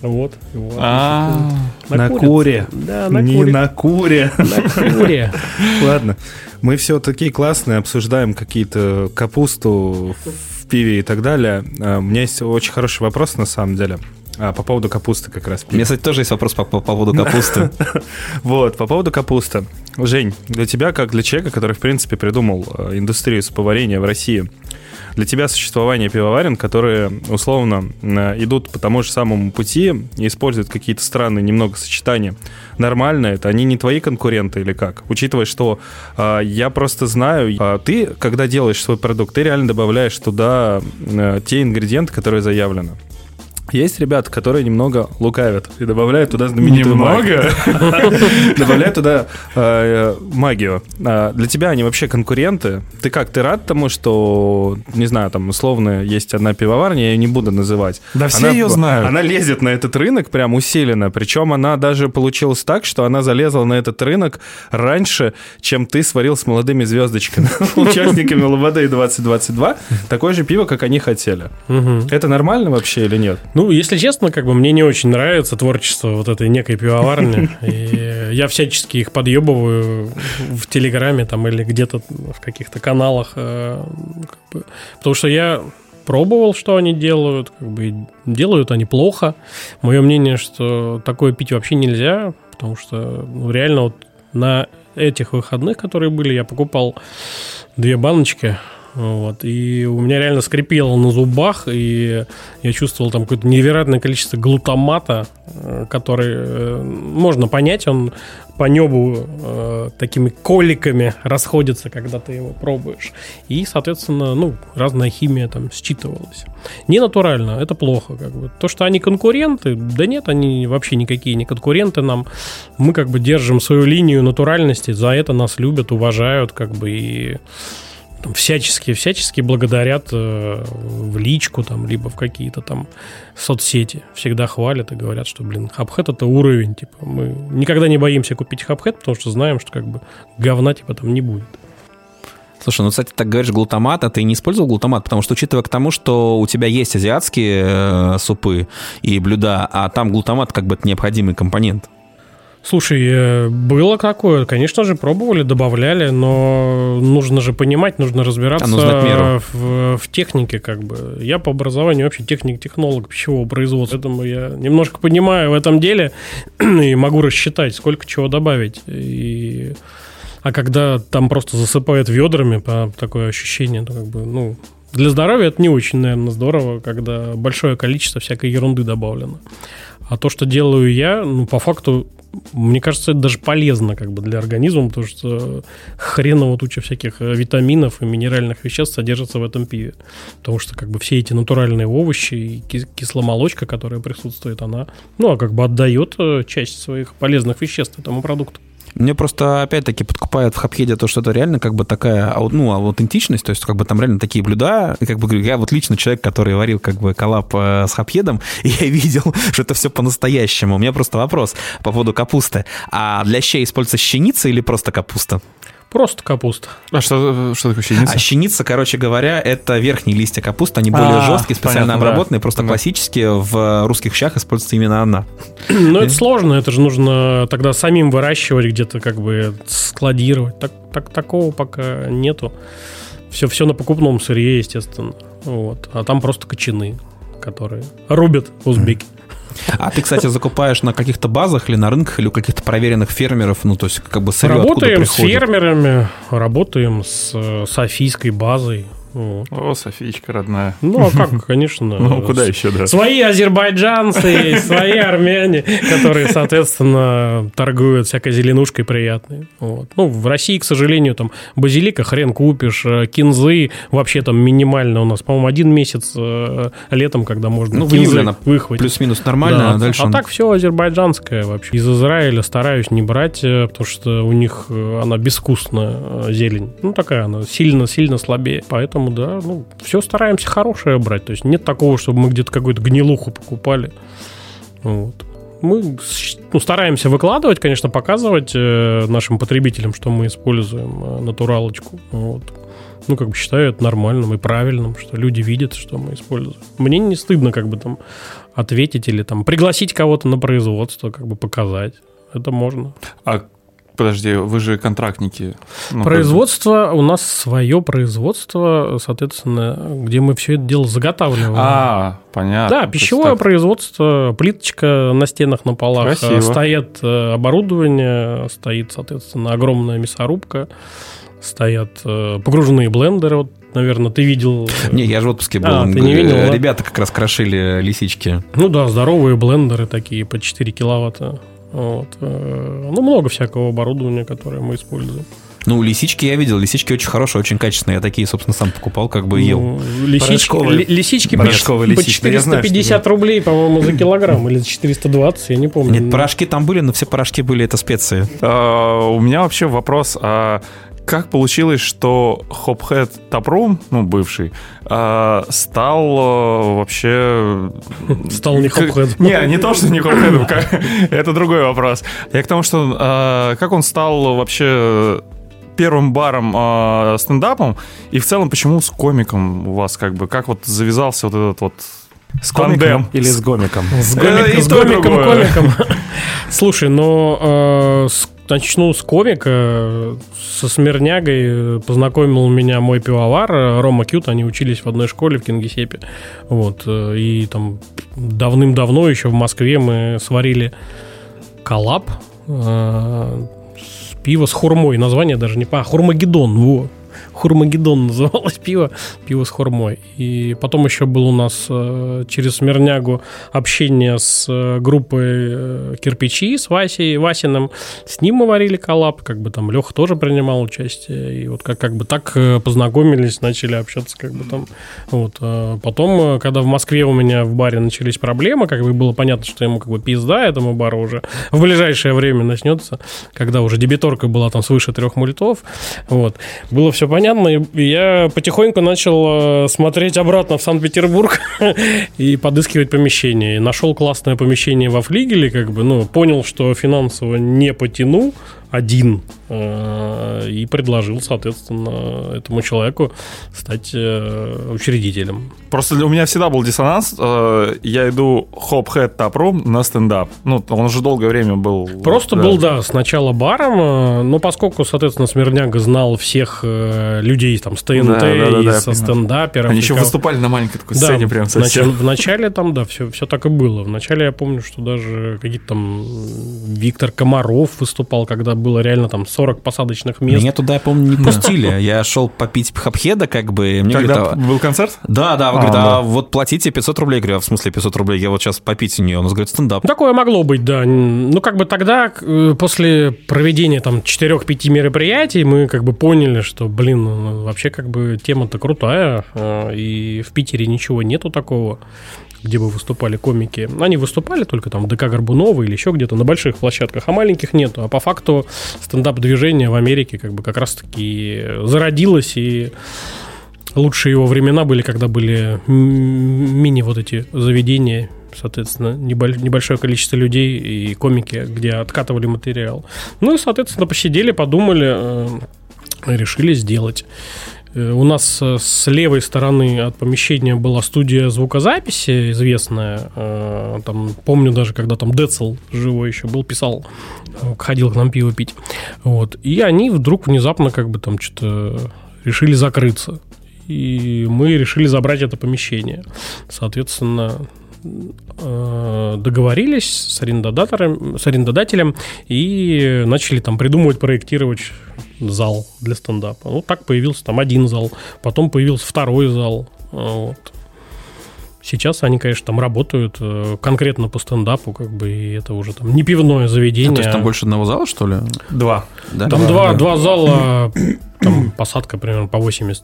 Вот. его А, На куре. Да, на Не куре. на куре. На куре. [LAUGHS] Ладно. Мы все такие классные, обсуждаем какие-то капусту в пиве и так далее. А, У меня есть очень хороший вопрос на самом деле. А, по поводу капусты как раз. У меня, кстати, тоже есть вопрос по, по поводу капусты. [LAUGHS] Вот, по поводу капусты. Жень, для тебя, как для человека, который, в принципе, придумал э, индустрию поварения в России, для тебя существование пивоварен, которые условно э, идут по тому же самому пути и используют какие-то странные немного сочетания, нормально это? Они не твои конкуренты или как? Учитывая, что э, я просто знаю, э, ты, когда делаешь свой продукт, ты реально добавляешь туда э, те ингредиенты, которые заявлены. Есть ребята, которые немного лукавят и добавляют туда знаменитую Немного? магию. [LAUGHS] Добавляют туда э, магию. А для тебя они вообще конкуренты? Ты как, ты рад тому, что, не знаю, там условно есть одна пивоварня, я ее не буду называть. Да все ее знают. Она лезет на этот рынок прям усиленно. Причем она даже получилась так, что она залезла на этот рынок раньше, чем ты сварил с молодыми звездочками, [LAUGHS] участниками Лободы 2022, такое же пиво, как они хотели. Это нормально вообще или нет? Ну, если честно, как бы мне не очень нравится творчество вот этой некой пивоварни. [LAUGHS] И я всячески их подъебываю в Телеграме там или где-то в каких-то каналах. э, Потому что я пробовал, что они делают, как бы делают они плохо. Мое мнение, что такое пить вообще нельзя, потому что ну, реально вот на этих выходных, которые были, я покупал две баночки вот, и у меня реально скрипело на зубах, и я чувствовал там какое-то невероятное количество глутамата, э, который э, можно понять, он по небу э, такими коликами расходится, когда ты его пробуешь. И, соответственно, ну, разная химия там считывалась. Не натурально, это плохо. Как бы. То, что они конкуренты, да нет, они вообще никакие не конкуренты нам. Мы как бы держим свою линию натуральности, за это нас любят, уважают, как бы, и там, всячески, всячески благодарят э, в личку, там, либо в какие-то там соцсети. Всегда хвалят и говорят, что, блин, хабхэт это уровень. Типа, мы никогда не боимся купить хабхэт, потому что знаем, что как бы говна типа там не будет. Слушай, ну, кстати, так говоришь глутамат, а ты не использовал глутамат? Потому что, учитывая к тому, что у тебя есть азиатские э, супы и блюда, а там глутамат как бы это необходимый компонент. Слушай, э, было такое, конечно же, пробовали, добавляли, но нужно же понимать, нужно разбираться А, нужно меру. в, в технике, как бы. Я по образованию вообще техник-технолог пищевого производства, поэтому я немножко понимаю в этом деле [CLEARS THROAT] и могу рассчитать, сколько чего добавить. И... А когда там просто засыпают ведрами, такое ощущение, то как бы, ну, для здоровья это не очень, наверное, здорово, когда большое количество всякой ерунды добавлено. А то, что делаю я, ну, по факту, мне кажется, это даже полезно как бы для организма, потому что хреново туча всяких э, витаминов и минеральных веществ содержится в этом пиве. Потому что как бы все эти натуральные овощи и ки- кисломолочка, которая присутствует, она, ну, а как бы отдает э, часть своих полезных веществ этому продукту. Мне просто, опять-таки, подкупает в Хабхеде то, что это реально как бы такая, ау- ну, аутентичность, то есть как бы там реально такие блюда, и как бы я вот лично человек, который варил как бы коллаб э, с Хабхедом, [LAUGHS] и я видел, [LAUGHS] что это все по-настоящему. У меня просто вопрос по поводу капусты. А для щей используется щеница или просто капуста? Просто капуста. А что, что такое щеница? А щеница, короче говоря, это верхние листья капусты, они более А, жесткие, специально понятно, да. обработанные, просто Да. классически в русских щах используется именно она. Но это сложно, это же нужно тогда самим выращивать где-то, как бы складировать. Так, так, такого пока нету. Все, все на покупном сырье, естественно. Вот. А там просто кочаны, которые рубят узбеки. А ты, кстати, закупаешь на каких-то базах или на рынках, или у каких-то проверенных фермеров, ну, то есть как бы сырье Работаем с фермерами, работаем с э, софийской базой. Вот. О, Софичка родная. Ну, а как, конечно. [LAUGHS] Ну, куда еще, да? Свои азербайджанцы [LAUGHS] свои армяне, которые, соответственно, торгуют всякой зеленушкой приятной. Вот. Ну, в России, к сожалению, там базилика хрен купишь, э, кинзы вообще там минимально у нас, по-моему, один месяц э, летом, когда можно Ну, кинзы она выхватить. Плюс-минус нормально, Да. а дальше... А он- так все азербайджанское вообще. Из Израиля стараюсь не брать, э, потому что у них она безвкусная зелень. Ну, такая она сильно-сильно слабее. Поэтому, да, ну, все стараемся хорошее брать. То есть нет такого, чтобы мы где-то какую-то гнилуху покупали. Вот. Мы ну, стараемся выкладывать, конечно, показывать э, нашим потребителям, что мы используем э, натуралочку. Вот. Ну, как бы считаю это нормальным и правильным, что люди видят, что мы используем. Мне не стыдно как бы там ответить или там пригласить кого-то на производство, как бы показать. Это можно. А подожди, вы же контрактники. Ну, Производство, у нас свое производство, соответственно, где мы все это дело заготавливаем. А, понятно. Да, пищевое так. производство, плиточка на стенах, на полах, Красиво. стоят э, оборудование, стоит, соответственно, огромная мясорубка, стоят э, погруженные блендеры, вот, наверное, ты видел. э, Не, я же в отпуске был. А, ты не видел, да? Ребята как раз крошили лисички. Ну да, здоровые блендеры такие по 4 киловатта. Вот. э, Ну, много всякого оборудования, которое мы используем. Ну, лисички я видел. Лисички очень хорошие, очень качественные. Я такие, собственно, сам покупал, как бы ел. Ну, лисички, Порошковые. ли- лисички по, Порошковые по лисички. Я знаю, что 450 рублей, по-моему, за килограмм, или за 420, я не помню. Нет, порошки там были, но все порошки были это специи. А, у меня вообще вопрос, а как получилось, что Hophead Taproom, ну, бывший, а, стал а, вообще... [LAUGHS] Стал не Hophead. Не, не то, что не как- [LAUGHS] это другой вопрос. Я к тому, что а, как он стал вообще первым баром а, стендапом, и в целом почему с комиком у вас как бы, как вот завязался вот этот вот С комиком тандем? или с гомиком? С, Э, гомик- и с гомиком. [LAUGHS] Слушай, ну, э, с- начну с комика. Со Смирнягой э, познакомил меня мой пивовар э, Рома Кют. Они учились в одной школе в Кингисеппе. Вот. э, И там давным-давно еще в Москве мы сварили коллаб. э, с пиво с хурмой. Название даже не... А, Хурмагеддон, во. Хурмагеддон называлось [LAUGHS] пиво, пиво с хурмой. И потом еще был у нас э, через Смирнягу общение с э, группой э, кирпичи, с Васей, Васиным. С ним мы варили коллаб, как бы там Леха тоже принимал участие. И вот как, как бы так э, познакомились, начали общаться как бы там. Вот. э, Потом, э, когда в Москве у меня в баре начались проблемы, как бы было понятно, что ему как бы пизда этому бару уже [LAUGHS] в ближайшее время начнется, когда уже дебиторка была там свыше трех мультов. Вот. Было все понятно, и я потихоньку начал э, смотреть обратно в Санкт-Петербург [LAUGHS] и подыскивать помещение. Нашел классное помещение во флигеле, как бы, ну, понял, что финансово не потяну один, э, и предложил, соответственно, этому человеку стать э, учредителем. Просто у меня всегда был диссонанс. э, Я иду хоп-хэт тапром на стендап. Ну, он уже долгое время был... Просто да. был, да, сначала баром, но поскольку, соответственно, Смирняга знал всех людей там с ТНТ Да, да, да, и да, со стендаперов. Они еще кого- выступали на маленькой такой Да, сцене прям в начале, совсем. в начале там, да, все, все так и было. Вначале я помню, что даже какие-то там Виктор Комаров выступал, когда было реально там 40 посадочных мест. Меня туда, я помню, не [LAUGHS] пустили. Я шел попить хапхеда, как бы, мне Когда говорят, а- был концерт? да, да, А, говорите, да. а вот платите 500 рублей. Я говорю, а в смысле 500 рублей? Я вот сейчас попить у нее. Он говорит, стендап. Такое могло быть, да. Ну, как бы тогда, э, после проведения там 4-5 мероприятий, мы как бы поняли, что, блин, ну, вообще как бы тема-то крутая, э, и в Питере ничего нету такого где бы выступали комики. Они выступали только там в ДК Горбунова или еще где-то на больших площадках, а маленьких нету. А по факту стендап-движение в Америке как бы как раз-таки зародилось, и лучшие его времена были, когда были мини вот эти заведения, соответственно, неболь- небольшое количество людей и комики, где откатывали материал. Ну и, соответственно, посидели, подумали, э, решили сделать. Э, У нас э, с левой стороны от помещения была студия звукозаписи известная. Э, Там, помню даже, когда там Децл живой еще был, писал, ходил к нам пиво пить. Вот. И они вдруг внезапно как бы там что-то решили закрыться. И мы решили забрать это помещение. Соответственно, договорились с арендодатором, с арендодателем и начали там придумывать, проектировать зал для стендапа. Вот так появился там один зал, потом появился второй зал. Вот. Сейчас они, конечно, там работают э, конкретно по стендапу, как бы, и это уже там не пивное А, заведение. то есть там больше одного зала, что ли? Два. Да? Там два, два зала, [CLEARS THROAT] там посадка примерно по 80-100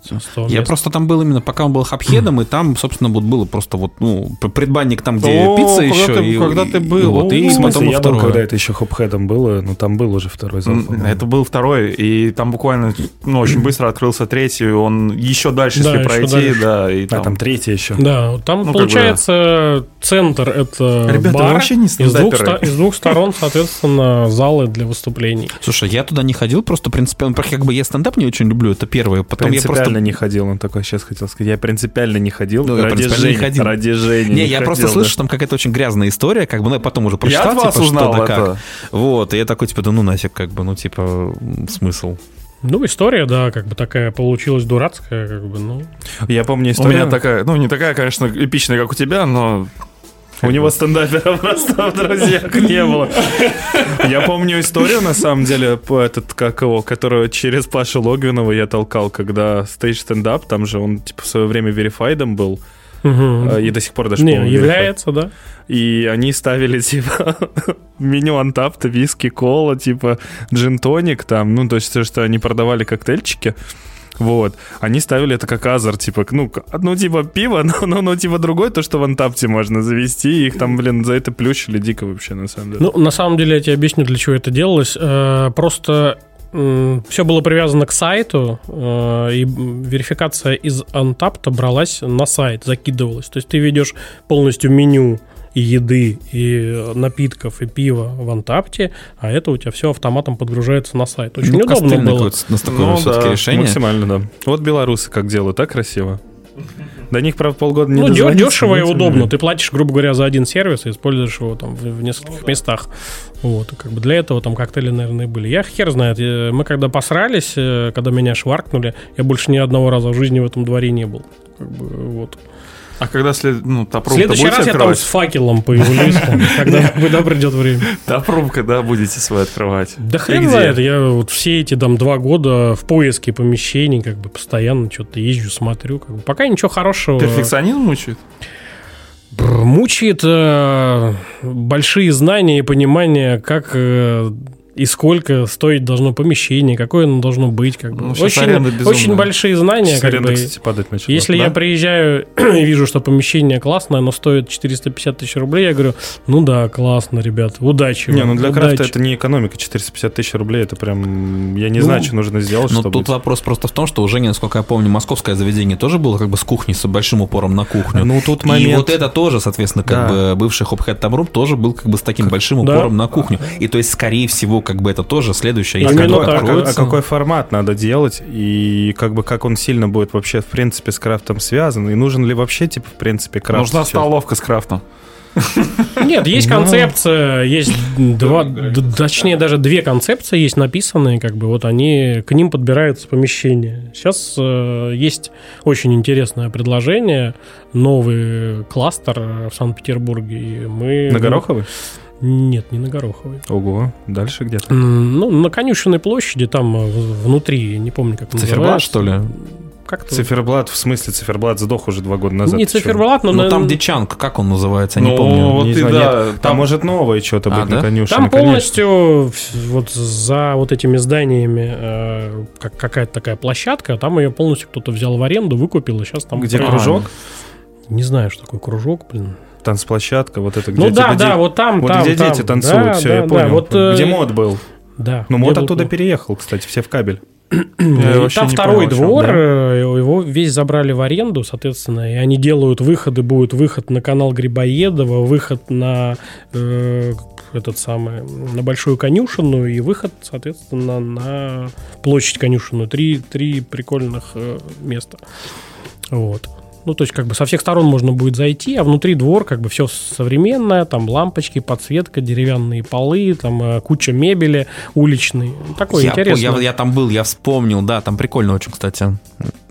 Я мест. просто там был именно, пока он был хапхедом, и там, собственно, вот было просто вот, ну, предбанник там, где О, пицца когда еще. ты- и, когда ты и был? вот, и В смысле, я был, когда это еще хопхедом было, но там был уже второй зал. Это был второй, и там буквально ну, очень быстро открылся третий, он еще дальше, Да, если еще пройти, дальше. да, и А, там... там третий еще. Да, там Ну, как получается центр это Ребята, бар, вообще не из двух, из двух сторон, соответственно, залы для выступлений. Слушай, я То туда не ходил, просто принципиально. Как бы я стендап не очень люблю, это первое. Потом я принципиально просто... не ходил, он такой сейчас хотел сказать. Я принципиально не ходил. Ну, я ради принципиально не Жени, ходил. Ради Жени Не, я ходил, просто да. слышу, что там какая-то очень грязная история, как бы, ну, я потом уже прочитал, от вас типа, узнал что да как. это. Вот, и я такой, типа, да ну нафиг, как бы, ну, типа, смысл. Ну, история, да, как бы такая получилась дурацкая, как бы, ну. Я помню У историю. меня такая, ну не такая, конечно, эпичная, как у тебя, но У него стендапера просто в друзьях не было. Я помню историю, на самом деле, по этот, как его, которую через Пашу Логвинова я толкал, когда стейдж стендап, там же он, типа, в свое время верифайдом был, э, и до сих пор даже, Не, является, да. И они ставили, типа, меню антапта, виски, кола, типа, джин-тоник там, ну, то есть, то, что они продавали коктейльчики, вот. Они ставили это как азар, типа, ну, ну, типа, пиво, [LAUGHS] но, но, но, типа, другое, то, что в антапте можно завести, их там, блин, за это плющили дико вообще, на самом деле. Ну, на самом деле, я тебе объясню, для чего это делалось. Э, Просто все было привязано к сайту, э, и верификация из Untapped бралась на сайт, закидывалась. То есть ты ведешь полностью меню и еды, и напитков, и пива в Антапте, а это у тебя все автоматом подгружается на сайт. Очень Ну, удобно было. на такое Ну, все-таки да, решение. Максимально, да. Вот белорусы как делают, так красиво. До них, правда, полгода не Ну, дешево и удобно. Ты платишь, грубо говоря, за один сервис и используешь его там в, в нескольких местах. Вот. И как бы для этого там коктейли, наверное, и были. Я хер знает. э, Мы когда посрались, э, когда меня шваркнули, я больше ни одного раза в жизни в этом дворе не был. Как бы, вот. А когда след... ну, В топрум следующий раз я там с факелом появлюсь, [LAUGHS] когда, когда придет время. Топрум, когда будете свой открывать? Да хрен знает, я вот все эти там два года в поиске помещений, как бы постоянно что-то езжу, смотрю. Как бы. Пока ничего хорошего. Перфекционизм мучает? Мучает э, большие знания и понимание, как э, и сколько стоить должно помещение, какое оно должно быть. Как бы. Ну, очень, очень большие знания. Сейчас Как аренда, бы. кстати, падать начала. Если Да? я приезжаю [CLEARS THROAT] и вижу, что помещение классное, оно стоит 450 тысяч рублей, я говорю, ну да, классно, ребят, удачи. Не, вам, ну для удачи». крафта это не экономика, 450 тысяч рублей, это прям, я не Ну, знаю, что нужно сделать, Но чтобы... тут вопрос просто в том, что у Жени, насколько я помню, московское заведение тоже было как бы с кухней, с большим упором на кухню. Ну, тут И момент- вот это тоже, соответственно, как Да. бы бывший Hophead Tamroom тоже был как бы с таким большим Да. упором на кухню. И то есть, скорее всего, как бы это тоже следующее. А если так. а, откроется. а какой формат надо делать, и как бы как он сильно будет вообще, в принципе, с крафтом связан, и нужен ли вообще, типа, в принципе, крафт? Нужна сейчас? столовка с крафтом. Нет, есть Ну. концепция, есть [LAUGHS] два, точнее даже две концепции есть написанные, как бы вот они к ним подбираются помещения. Сейчас э, есть очень интересное предложение, новый кластер в Санкт-Петербурге, и мы На Гороховой? Нет, не на Гороховой. Ого, дальше где-то. Ну, на Конюшенной площади, там э, внутри, не помню, как Циферблат, называется. что ли? Как-то... Циферблат, в смысле, циферблат сдох уже два года назад. Не циферблат, но... Ну, на- там Дичанг, как он называется, не Ну, помню. вот Не и знаю, да, Там, там- может новое что-то А, быть да? на конюшне, Там конечно. полностью в- вот за вот этими зданиями э, как, какая-то такая площадка, там ее полностью кто-то взял в аренду, выкупил, и сейчас там... Где кружок, Не знаю, что такое кружок, блин. Танцплощадка, вот это, где Ну да, типа да, вот там, вот там, где там. дети танцуют, Да, все, да, я да, понял. вот, э, где мод был. Да. Ну, мод был- оттуда переехал, кстати, все в кабель. [CLEARS THROAT] Я вообще там второй понял, о чем, двор, да. э, его весь забрали в аренду, соответственно, и они делают выходы, будет выход на канал Грибоедова, выход на э, этот самый, на Большую конюшину и выход, соответственно, на площадь конюшину. Три, три прикольных э, места. Вот. Ну, то есть, как бы со всех сторон можно будет зайти, а внутри двор, как бы все современное, там лампочки, подсветка, деревянные полы, там э, куча мебели уличной. Ну, Такое я, интересное. я, я там был, я вспомнил, да, там прикольно очень, кстати.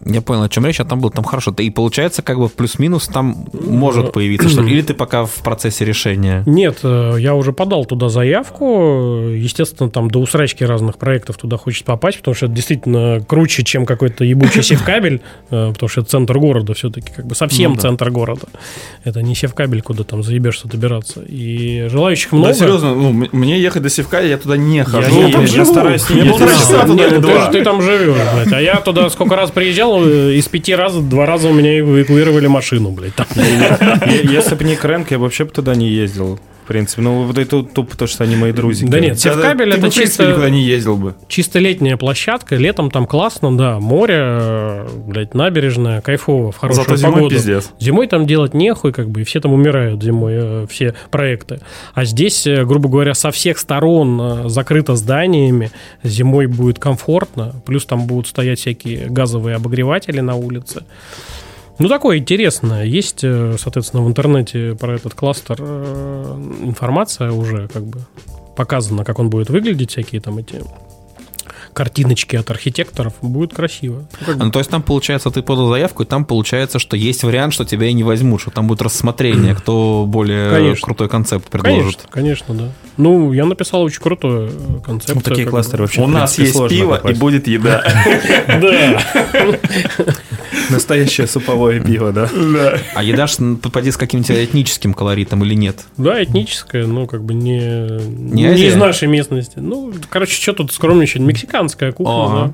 Я понял, о чем речь, я там был, там хорошо. И получается, как бы плюс-минус там может появиться что-то. [CLEARS THROAT] Или ты пока в процессе решения? Нет, э, я уже подал туда заявку. Естественно, там до усрачки разных проектов туда хочет попасть, потому что это действительно круче, чем какой-то ебучий севкабель, [LAUGHS] э, потому что это центр города все-таки, как бы совсем Ну да. центр города. Это не севкабель, куда там заебешься добираться. И желающих Да, много. серьезно, ну, мне ехать до Севка, я туда не Я, хожу. не- там я живу. стараюсь не полтора часа туда Нет, или ты, ты там живешь, блядь. А я туда сколько раз приезжал, э, из пяти раз, два раза у меня эвакуировали машину, блядь. Если бы не Крэнк, я вообще бы туда не ездил. В принципе, ну вот это тупо то, что они мои друзья. Да нет, Севкабель это в принципе, чисто, никуда не ездил бы. чисто летняя площадка. Летом там классно, да, море, э, блядь, набережная, кайфово, в хорошую Зато зимой погоду. пиздец. Зимой там делать нехуй, как бы, и все там умирают зимой, э, все проекты. А здесь, э, грубо говоря, со всех сторон закрыто зданиями, зимой будет комфортно, плюс там будут стоять всякие газовые обогреватели на улице. Ну, такое интересное. Есть, э, соответственно, в интернете про этот кластер э, информация уже как бы показана, как он будет выглядеть, всякие там эти картиночки от архитекторов. Будет красиво. Ну, бы Ну, то есть там, получается, ты подал заявку, и там получается, что есть вариант, что тебя и не возьмут, что там будет рассмотрение, [CLEARS THROAT] кто более Конечно. крутой концепт предложит. Конечно, конечно, да. Ну, я написал очень крутой э, концепт. Ну, такие кластеры вообще, У нас есть пиво и попасть. будет еда. [LAUGHS] Да. [LAUGHS] Настоящее суповое пиво, да? А еда ж м, попади с каким-нибудь этническим колоритом или нет? Да, этническое, ну, как бы не, из нашей местности. Ну, короче, что тут скромничать? Мексиканская кухня, Ага.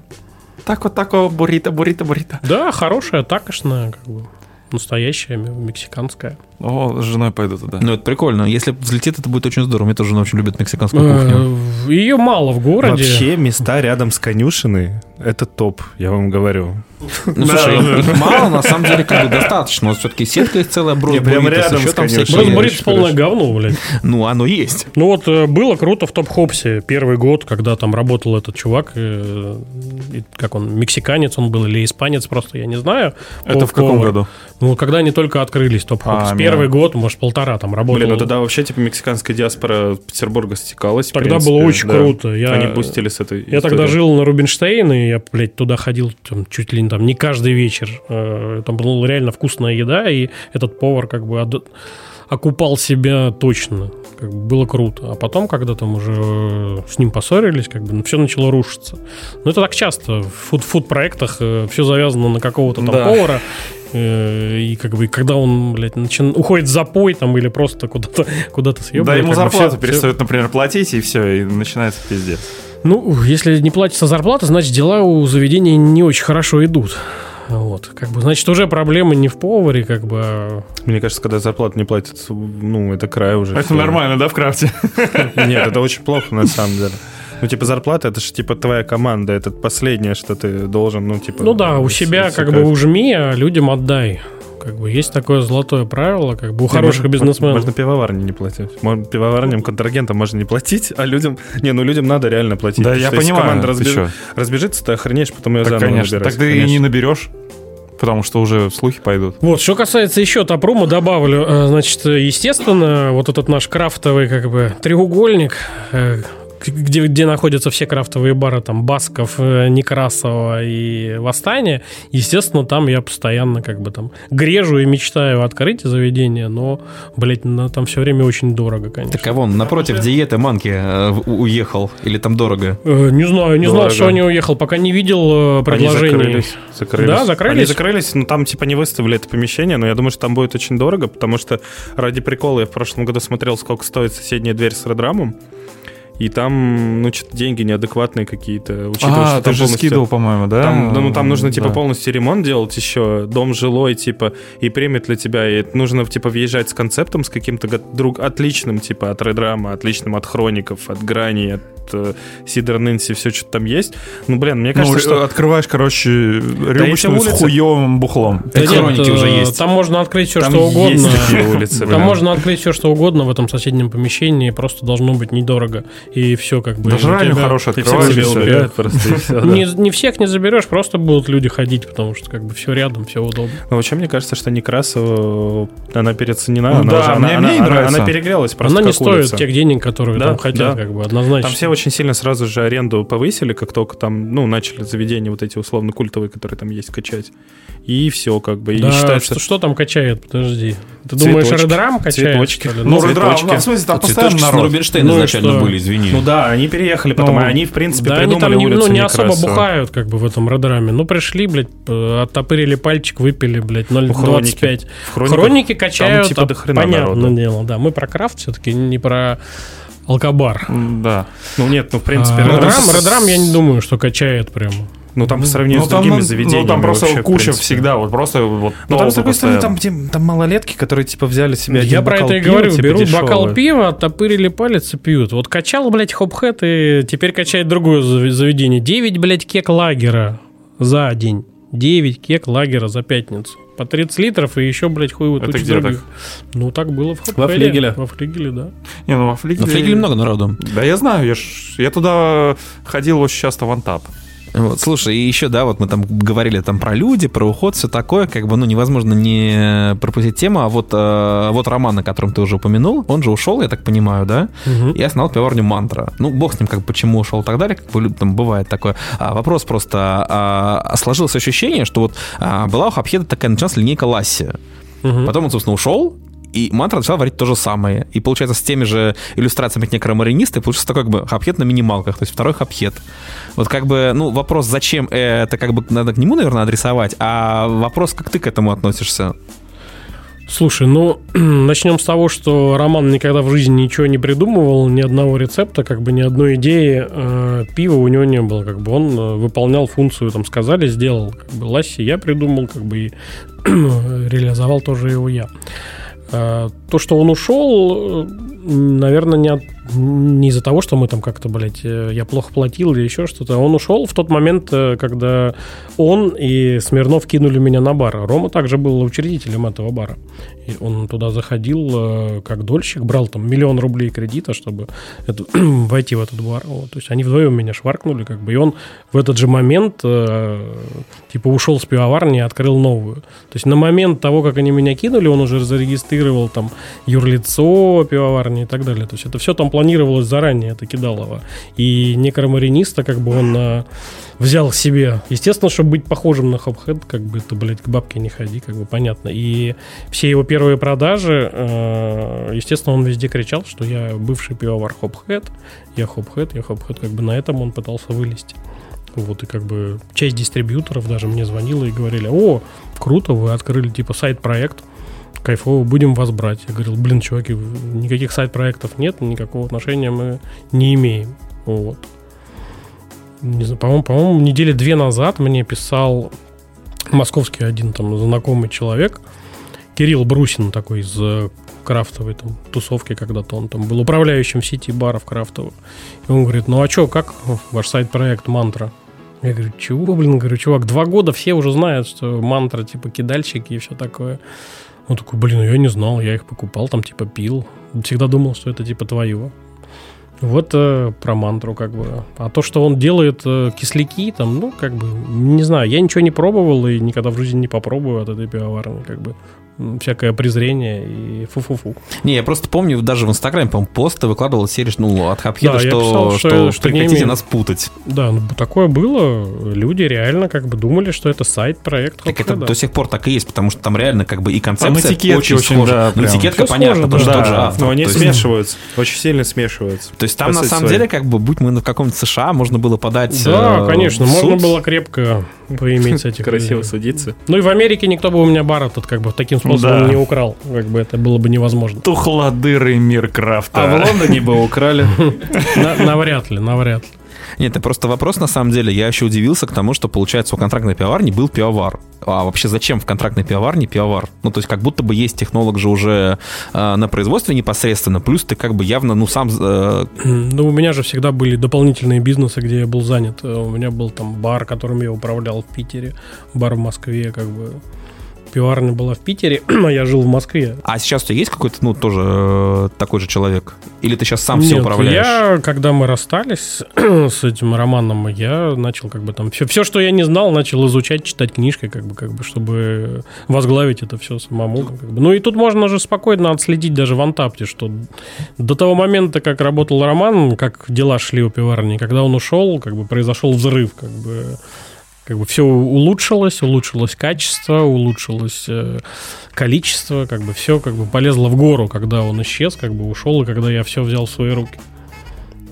Так вот такого буррито, буррито, буррито. да. Да, хорошая, такошная, как бы. Настоящая мексиканская. О, с женой пойду туда. Ну, это прикольно. Если взлетит, это будет очень здорово. Мне тоже жена очень любит мексиканскую кухню. Ее мало в городе. Вообще места рядом с Конюшенной – это топ, я вам говорю. Ну, слушай, их мало, на самом деле, как бы достаточно. Вот все-таки сетка есть целая, брос Не, прям рядом с Бурритос очень полное говно, блядь. Ну, оно есть. Ну вот э, было круто в Top Hops е первый год, когда там работал этот чувак, э, и как он, мексиканец он был или испанец, просто я не знаю. Это в каком году? Ну, когда они только открылись, Топ-Хопс. Первый год, может, полтора там работал. Блин, ну тогда вообще типа мексиканская диаспора Петербурга стекалась. Тогда принципе, было очень да. круто. Я- Они бустили с этой Я тогда жил на Рубинштейн, и я, блядь, туда ходил там, чуть ли не там не каждый вечер. Э, Там была реально вкусная еда, и этот повар как бы окупал себя точно. Как бы было круто. А потом, когда там уже э, с ним поссорились, как бы, ну, все начало рушиться. Ну, это так часто. В фуд- фуд-проектах все завязано на какого-то там Да. повара. Э, И как бы, когда он, блядь, начин- уходит в запой там или просто куда-то куда-то съебывает. Да, ему зарплату всё- перестают, например, платить, и все, и начинается пиздец. ну, если не платится зарплата, значит, дела у заведения не очень хорошо идут. Вот, как бы, значит, уже проблемы не в поваре, как бы, а- Мне кажется, когда зарплату не платят, ну, это край уже. Это всё. нормально, да, в крафте? [LAUGHS] Нет, это очень плохо на самом деле. Ну, типа, зарплата, это же, типа, твоя команда, это последнее, что ты должен, ну, типа... Ну да, у себя как бы ужми, а людям отдай. Как бы есть такое золотое правило, как бы у хороших Можно- бизнесменов. Можно пивоварне не платить. Можно пивоварням, контрагентам можно не платить, а людям... Не, ну людям надо реально платить. Да, я что если понимаю. команда разбеж- разбежится, ты охренеешь, потом ее Так, заново конечно. набирать. Так ты и Конечно. не наберешь, потому что уже слухи пойдут. Вот, что касается еще Топрума, добавлю, э, значит, естественно, вот этот наш крафтовый, как бы, треугольник, э, где, где находятся все крафтовые бары, там, Басков, э, Некрасова и Восстание, естественно, там я постоянно, как бы, там, грежу и мечтаю открыть заведение, но, блядь, на- там все время очень дорого, конечно. Так а вон, напротив диеты Манки э, уехал. Или там дорого? Э, Не знаю, не знал, Дорого. что они уехал, пока не видел э, Они предложений. закрылись. закрылись. Да, закрылись? Они закрылись, но там типа не выставили это помещение, но я думаю, что там будет очень дорого, потому что ради прикола я в прошлом году смотрел, сколько стоит соседняя дверь с Редрамом, и там, ну, что-то деньги неадекватные какие-то, учитывая, А, что ты там же полностью- скидывал, по-моему, да? Там, ну, ну, там нужно, типа, Да. полностью ремонт делать еще, дом жилой, типа, и примет ли тебя, и нужно, типа, въезжать с концептом, с каким-то друг, отличным, типа, от Редрама, отличным от Хроников, от Грани, от Сидор Нэнси, все, что там есть. Ну, блин, мне Ну, кажется, что... открываешь, короче, рюмочную улицы- с хуевым бухлом. Да нет, Хроники э, уже есть. Там можно открыть все, Там что угодно. улицы, Там можно открыть все, что угодно в этом соседнем помещении, просто должно быть недорого. И все как бы... Даже И всех открываешь. убирают просто, да. Не, не всех не заберешь, просто будут люди ходить, потому что как бы все рядом, все удобно. Но вообще, мне кажется, что Некрасова, она переоценена. Ну она да, уже- мне- она, мне не она- нравится. Она перегрелась просто Она не как стоит улица. тех денег, которые Да, там хотят, да. как бы однозначно. Там все очень сильно сразу же аренду повысили, как только там, ну, начали заведения вот эти условно культовые, которые там есть, качать. И все, как бы. И Да, считается, что, что там качает? Подожди. Ты Цветочки. думаешь, Редрам качает? Цветочки. что ли? Ну, Ну, Редрам, цветочки. в смысле, там постоянно Цветочки с народ. Рубинштейна Ну изначально что? были, извини. Ну да, они переехали потом, Ну, они, в принципе, да, они придумали там не, улицу ну, не особо Некрасова. бухают, как бы, в этом Редраме. Ну, пришли, блядь, оттопырили пальчик, выпили, блядь, Ну, 0,25. В хрониках Хроники качают, типа а, до хрена понятное народу. дело, да. Мы про крафт все-таки, не про алкобар. Да. Ну нет, ну в принципе... А, Редрам- Редрам, я не думаю, что качает прям. Ну, там по сравнению Ну, с там, другими ну, заведениями там просто вообще, куча принципе. всегда, вот просто вот Ну, там, с другой стороны, там, где- там малолетки, которые, типа, взяли себе Я про бокал это и пива, говорю. типа, Берут бокал дешевого. пива, оттопырили палец и пьют. Вот качал, блядь, хопхэт и теперь качает другое зав- заведение. 9, блядь, кек лагера за день. 9 кек лагера за пятницу. По 30 литров и еще, блядь, хуй вот Это где других. Ну, так было в хопхэте. Во флигеле? Во флигеле, да. Не, ну во флигеле... На флигеле много народу. Да я знаю, я, ж- я туда ходил очень часто в антап. Вот, слушай, и еще, да, вот мы там говорили там про люди, про уход, все такое, как бы, ну, невозможно не пропустить тему, а вот, э, вот Роман, о котором ты уже упомянул, он же ушел, я так понимаю, да, и основал пивоварню «Мантра». Ну, бог с ним, как почему ушел и так далее, как бы, там бывает такое. А вопрос просто, а, сложилось ощущение, что вот а, была у Хапхеда такая, началась линейка Ласси, Мгм. Потом он, собственно, ушел, и Мантра начала варить то же самое. И получается, с теми же иллюстрациями как некромаринисты, получился такой как бы хапхет на минималках, то есть второй хапхет. Вот как бы, ну, вопрос, зачем это, как бы надо к нему, наверное, адресовать, а вопрос, как ты к этому относишься? Слушай, ну, [CLEARS THROAT] начнем с того, что Роман никогда в жизни ничего не придумывал, ни одного рецепта, как бы ни одной идеи э, пива у него не было. Как бы он э, выполнял функцию, там сказали, сделал. Как бы Ласси я придумал, как бы и [CLEARS THROAT] реализовал тоже его я. То, что он ушел, наверное, не, от- не из-за того, что мы там как-то, блядь, э, я плохо платил или еще что-то. Он ушел в тот момент, э, когда он и Смирнов кинули меня на бар. Рома также был учредителем этого бара. И он туда заходил э, как дольщик, брал там миллион рублей кредита, чтобы это- [CLEARS THROAT] войти в этот бар. Вот. То есть они вдвоем меня шваркнули, как бы, и он в этот же момент типа ушел с пивоварни и открыл новую. То есть на момент того, как они меня кинули, он уже зарегистрировал там юрлицо пивоварни и так далее. То есть это все там планировалось заранее, это кидалово. И некромариниста, как бы он э, взял себе. Естественно, чтобы быть похожим на Хопхед, как бы ты, блядь, к бабке не ходи, как бы понятно. И все его первые продажи, э, естественно, он везде кричал, что я бывший пивовар Хопхед, я Хопхед, я Хопхед, как бы на этом он пытался вылезти. Вот, и как бы часть дистрибьюторов даже мне звонила и говорили, о, круто, вы открыли типа сайт-проект, кайфово, будем вас брать. Я говорил, блин, чуваки, никаких сайт-проектов нет, никакого отношения мы не имеем. Вот. Не знаю, по-моему, по-моему, недели две назад мне писал московский один там знакомый человек, Кирилл Брусин такой из э, крафтовой там тусовки когда-то, он там был управляющим сети баров крафтовых. И он говорит, ну а что, как ваш сайт-проект «Мантра»? Я говорю, чего, блин, говорю, чувак, два года все уже знают, что мантра, типа, кидальщики и все такое. Он такой, блин, я не знал, я их покупал, там, типа, пил. Всегда думал, что это, типа, твое. Вот э, про мантру, как бы. А то, что он делает э, кисляки, там, ну, как бы, не знаю, я ничего не пробовал и никогда в жизни не попробую от этой пивоварни, как бы. Всякое презрение и фу-фу-фу. Не, я просто помню, даже в Инстаграме, по-моему, посты выкладывал серию, ну, от Хапхеда, Да, что, писал, что, что- что прекратите нас путать. Да, ну, такое было. Люди реально как бы думали, что это сайт-проект Так это до сих пор так и есть, потому что там реально как бы и концепция этикетки очень, очень, схожа. да, ну, прям. этикетка Всё понятно, схоже, потому что да. тот же Да, автор. Но они есть- смешиваются, очень сильно смешиваются. То есть там на самом своей. деле, как бы, будь мы в каком-нибудь США, можно было подать Да, э, конечно, в можно суд. было крепко поиметь этих Красиво людей. садиться. Ну и в Америке никто бы у меня бар этот как бы таким способом Да. не украл. Как бы это было бы невозможно. Тухлодырый мир крафта. А в Лондоне бы украли. [LAUGHS] На- Навряд ли, навряд ли. Нет, это просто вопрос, на самом деле. Я еще удивился к тому, что, получается, у контрактной пивоварни был пивовар. А вообще зачем в контрактной пивоварне пивовар? Ну, то есть как будто бы есть технолог же уже э, на производстве непосредственно, плюс ты как бы явно, ну, сам... э, Ну, у меня же всегда были дополнительные бизнесы, где я был занят. Э, У меня был там бар, которым я управлял в Питере, бар в Москве, как бы. Пиварня была в Питере, [CLEARS THROAT] а я жил в Москве. А сейчас у тебя есть какой-то, ну, тоже э, такой же человек? Или ты сейчас сам все Нет, управляешь? я, когда мы расстались [CLEARS THROAT] с этим романом, я начал как бы там все, все, что я не знал, начал изучать, читать книжкой, как бы, как бы, чтобы возглавить это все самому. как бы. Ну и тут можно же спокойно отследить даже в Антапте, что до того момента, как работал Роман, как дела шли у пиварни, когда он ушел, как бы произошел взрыв, как бы как бы все улучшилось, улучшилось качество, улучшилось э, количество, как бы все как бы полезло в гору, когда он исчез, как бы ушел, и когда я все взял в свои руки.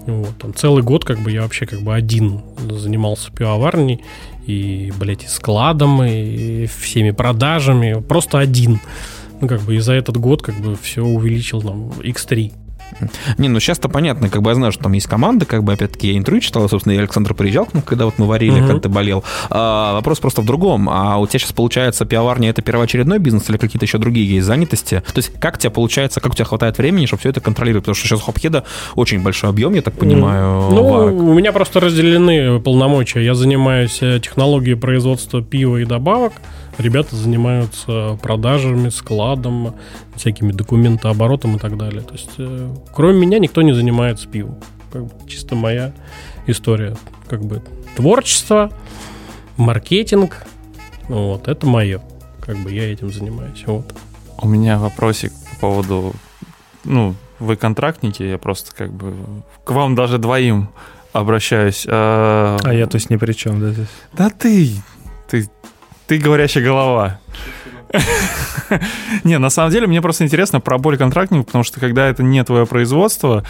Вот, там целый год как бы я вообще как бы один занимался пивоварней и, блядь, и складом, и всеми продажами, просто один. Ну, как бы и за этот год как бы все увеличил там x3. Не, ну сейчас-то понятно, как бы я знаю, что там есть команда, как бы опять-таки я интервью читал, собственно, и Александр приезжал к нам, когда вот мы варили, Мгм. когда ты болел. А, вопрос просто в другом. А у тебя сейчас получается пивоварня это первоочередной бизнес или какие-то еще другие есть занятости? То есть как у тебя получается, как у тебя хватает времени, чтобы все это контролировать? Потому что сейчас у Хопхеда очень большой объем, я так понимаю, Ну, варок. у меня просто разделены полномочия. Я занимаюсь э, технологией производства пива и добавок. Ребята занимаются продажами, складом, всякими документооборотом и так далее. То есть, э, кроме меня, никто не занимается пивом. Как бы чисто моя история. Как бы творчество, маркетинг. Вот, это мое. Как бы я этим занимаюсь. Вот. У меня вопросик по поводу... Ну, вы контрактники, я просто как бы... К вам даже двоим обращаюсь. А, А я, то есть, ни при чем, да? здесь? Да ты... Ты, ты говорящая голова. Не, на самом деле, мне просто интересно про боль контрактников, потому что когда это не твое производство,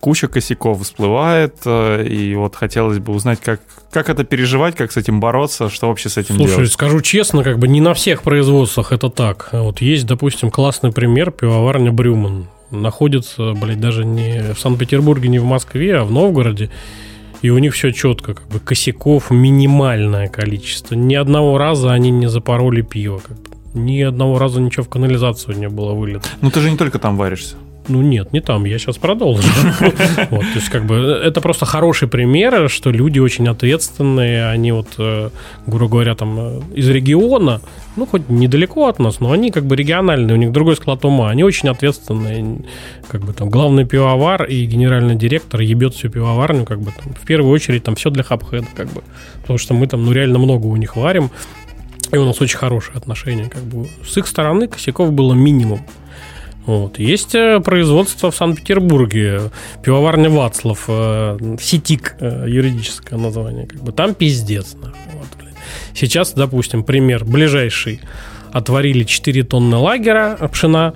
куча косяков всплывает, э, и вот хотелось бы узнать, как, как это переживать, как с этим бороться, что вообще с этим Слушай, делать. скажу честно, как бы не на всех производствах это так. Вот есть, допустим, классный пример пивоварня Брюман. Находится, блядь, даже не в Санкт-Петербурге, не в Москве, а в Новгороде. И у них все четко, как бы косяков минимальное количество. Ни одного раза они не запороли пиво. Как бы. Ни одного раза ничего в канализацию не было вылито. Ну ты же не только там варишься. Ну нет, не там, я сейчас продолжу. [LAUGHS] То есть, как бы, это просто хороший пример, что люди очень ответственные, они вот, э, грубо говоря, там, э, из региона, ну, хоть недалеко от нас, но они как бы региональные, у них другой склад ума, они очень ответственные, как бы там главный пивовар и генеральный директор ебет всю пивоварню, как бы там, в первую очередь там все для хапхеда, как бы, потому что мы там, ну, реально много у них варим, и у нас очень хорошие отношения, как бы, с их стороны косяков было минимум. Вот. Есть э, производство в Санкт-Петербурге, пивоварня Вацлав, э, Ситик, э, юридическое название. Как бы. Там пиздец. Вот. Сейчас, допустим, пример ближайший. Отварили 4 тонны лагера пшена,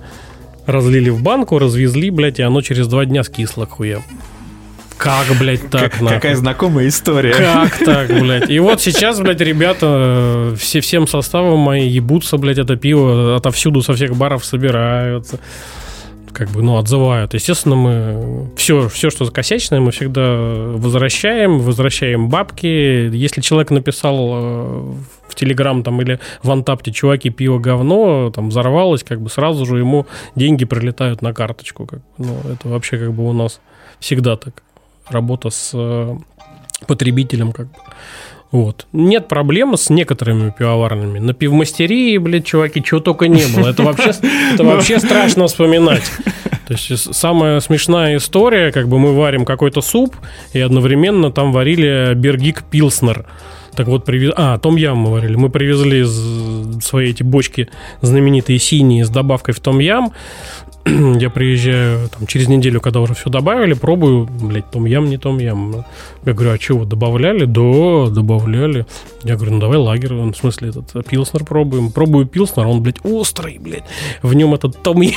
разлили в банку, развезли, блядь, и оно через два дня скисло к хуям. Как, блядь, так, нахуй? Какая знакомая история. Как [LAUGHS] так, блядь? И вот сейчас, блядь, ребята э, все, всем составом мои ебутся, блядь, это пиво отовсюду со всех баров собираются. Как бы, ну, отзывают. Естественно, мы все, все, что косячное, мы всегда возвращаем, возвращаем бабки. Если человек написал э, в Телеграм там или в Антапте, чуваки, пиво говно, там взорвалось, как бы сразу же ему деньги прилетают на карточку. Как, ну, это вообще как бы у нас всегда так. Работа с э, потребителем, как бы. Вот. Нет проблемы с некоторыми пивоварнями. На пивмастерии, блядь, чуваки, чего только не было. Это вообще, [LAUGHS] это вообще страшно вспоминать. То есть самая смешная история, как бы мы варим какой-то суп, и одновременно там варили бергик пилснер. Так вот, привез... А, том ям мы варили. Мы привезли из свои эти бочки знаменитые синие с добавкой в том ям. [CLEARS THROAT] Я приезжаю там, через неделю, когда уже все добавили, пробую, блядь, том ям, не том ям. Я говорю, а чего, добавляли? Да, добавляли. Я говорю, ну давай лагерь, в смысле этот э, пилснер пробуем. Пробую пилснер, он, блядь, острый, блядь. В нем этот том ям.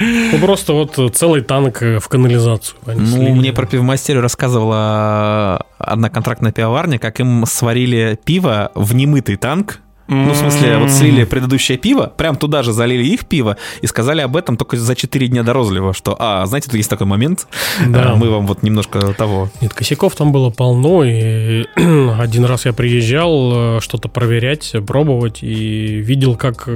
Ну, просто вот целый танк э, в канализацию. Ну, мне про пивмастерию рассказывала одна контрактная пивоварня, как им сварили пиво в немытый танк. Ну, в смысле, вот слили предыдущее пиво, прям туда же залили их пиво и сказали об этом только за 4 дня до розлива, что, а, знаете, тут есть такой момент, Да. а, мы вам вот немножко того. Нет, косяков там было полно, и [CLEARS THROAT] один раз я приезжал э, что-то проверять, пробовать, и видел, как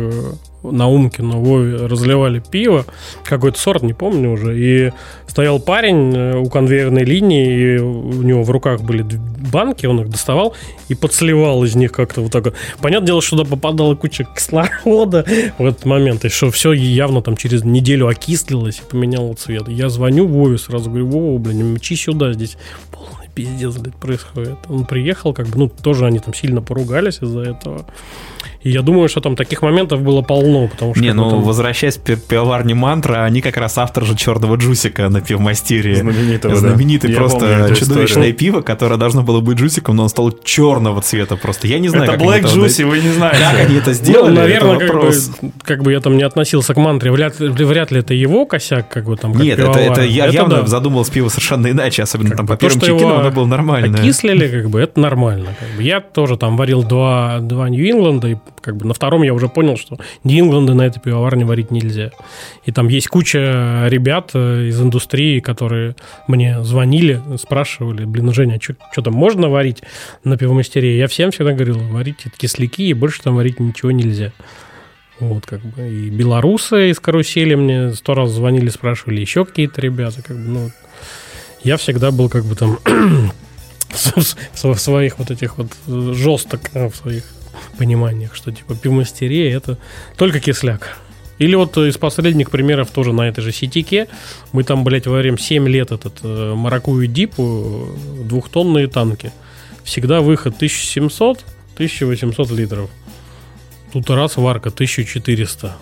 на Умкино Вове разливали пиво, какой-то сорт, не помню уже, и стоял парень э, у конвейерной линии, и у него в руках были банки, он их доставал и подсливал из них как-то вот так вот. Понятное дело, что туда попадала куча кислорода [LAUGHS] в этот момент, и что все явно там через неделю окислилось и поменяло цвет. Я звоню Вове, сразу говорю, Вова, блин, мчи сюда, здесь полный пиздец, блядь, происходит. Он приехал, как бы, ну, тоже они там сильно поругались из-за этого. И я думаю, что там таких моментов было полно, потому что... Не, как ну, там- возвращаясь к пи- пивоварне Мантра, они как раз автор же черного джусика на пивмастерии. Знаменитого, да. Знаменитый Я просто чудовищное историю. пиво, которое должно было быть джусиком, но он стал черного цвета просто. Я не знаю, Это как Black это- Juicy, вы не знаете. Как они это Ну, сделали, наверное, это как бы, вопрос. как бы я там не относился к мантре, вряд, ли- вряд ли это его косяк, как бы там. как Нет, это, это я явно да. задумалось пиво совершенно иначе, особенно там бы по первым чекинам оно было нормально. Окислили, как бы, это нормально. Как бы. Я тоже там варил два, два Нью-Инленда, и как бы на втором я уже понял, что Дингланды на этой пивоварне варить нельзя. И там есть куча ребят э, из индустрии, которые мне звонили, спрашивали, блин, Женя, а что там можно варить на пивомастере? Я всем всегда говорил, варите кисляки, и больше там варить ничего нельзя. Вот, как бы. И белорусы из карусели мне сто раз звонили, спрашивали, еще какие-то ребята, как бы, ну, я всегда был как бы там [CLEARS THROAT] в своих вот этих вот э, жесток, э, в своих пониманиях, что типа пивмастерия это только кисляк. Или вот из последних примеров тоже на этой же сетике. Мы там, блядь, варим 7 лет этот э, маракую дипу, двухтонные танки. Всегда выход 1700-1800 литров. Тут раз варка 1400.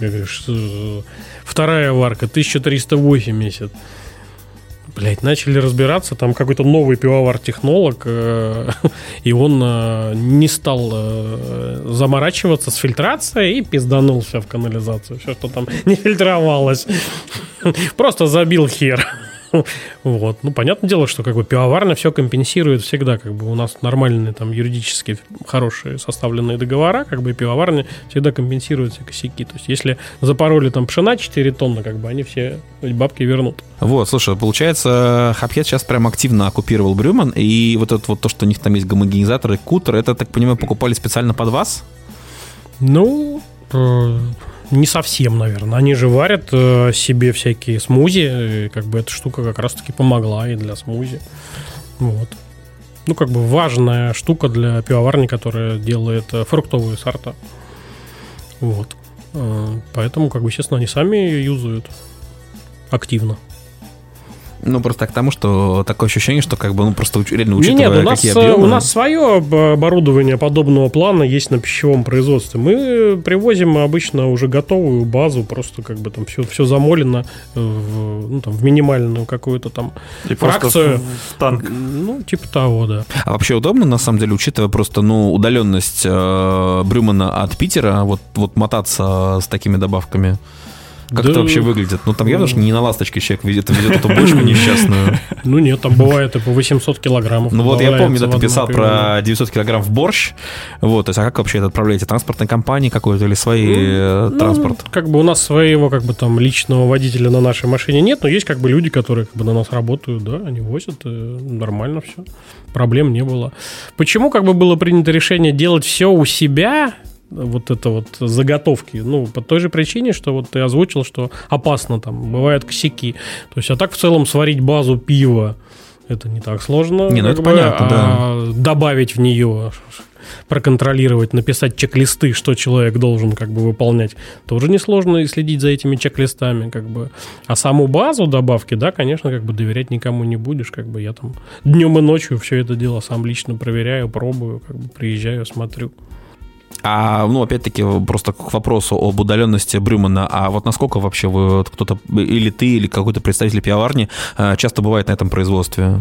Я говорю, что... Вторая варка 1380 блядь, начали разбираться, там какой-то новый пивовар-технолог, э, [LAUGHS] и он э, не стал э, заморачиваться с фильтрацией и пизданул все в канализацию. Все, что там [LAUGHS] не фильтровалось. [LAUGHS] Просто забил хер. [LAUGHS] Вот. Ну, понятное дело, что как бы пивоварня все компенсирует всегда. Как бы у нас нормальные там юридически хорошие составленные договора, как бы и пивоварня всегда компенсирует все косяки. То есть, если запороли там пшена 4 тонны, как бы они все бабки вернут. Вот, слушай, получается, Хапхед сейчас прям активно оккупировал Брюман, и вот это вот то, что у них там есть гомогенизаторы, кутер, это, так понимаю, покупали специально под вас? Ну, э, не совсем, наверное. Они же варят э, себе всякие смузи, и как бы эта штука как раз-таки помогла и для смузи. Вот. Ну, как бы важная штука для пивоварни, которая делает э, фруктовые сорта. Вот. Э, поэтому, как бы, естественно, они сами ее юзают активно. Ну, просто к тому, что такое ощущение, что как бы, ну, просто реально учитывая, Нет, у нас, какие объемы... у нас свое оборудование подобного плана есть на пищевом производстве. Мы привозим обычно уже готовую базу, просто как бы там все, все замолено в, ну, там, в минимальную какую-то там И фракцию. В танк. Ну, типа того, да. А вообще удобно, на самом деле, учитывая просто, ну, удаленность э, Брюмана от Питера, вот, вот мотаться с такими добавками? Как да. это вообще выглядит? Ну, там явно же не на ласточке человек везет, везет эту [LAUGHS] бочку несчастную. Ну, нет, там бывает и по 800 килограммов. Ну, вот я помню, да, ты писал про 900 килограмм в борщ. Вот, то есть, а как вообще это отправляете? Транспортной компании какой-то или свои ну, э, ну, транспорт? Как бы у нас своего, как бы там, личного водителя на нашей машине нет, но есть как бы люди, которые как бы на нас работают, да, они возят, э, нормально все. Проблем не было. Почему как бы было принято решение делать все у себя, вот это вот заготовки. Ну, по той же причине, что вот ты озвучил, что опасно там, бывают косяки. То есть, а так в целом сварить базу пива, это не так сложно. Не, ну это бы, понятно, а да. Добавить в нее, проконтролировать, написать чек-листы, что человек должен как бы выполнять, тоже несложно и следить за этими чек-листами, как бы. А саму базу добавки, да, конечно, как бы доверять никому не будешь, как бы я там днем и ночью все это дело сам лично проверяю, пробую, как бы приезжаю, смотрю. А, ну, опять-таки, просто к вопросу об удаленности Брюмана, а вот насколько вообще вы кто-то, или ты, или какой-то представитель пивоварни э, часто бывает на этом производстве?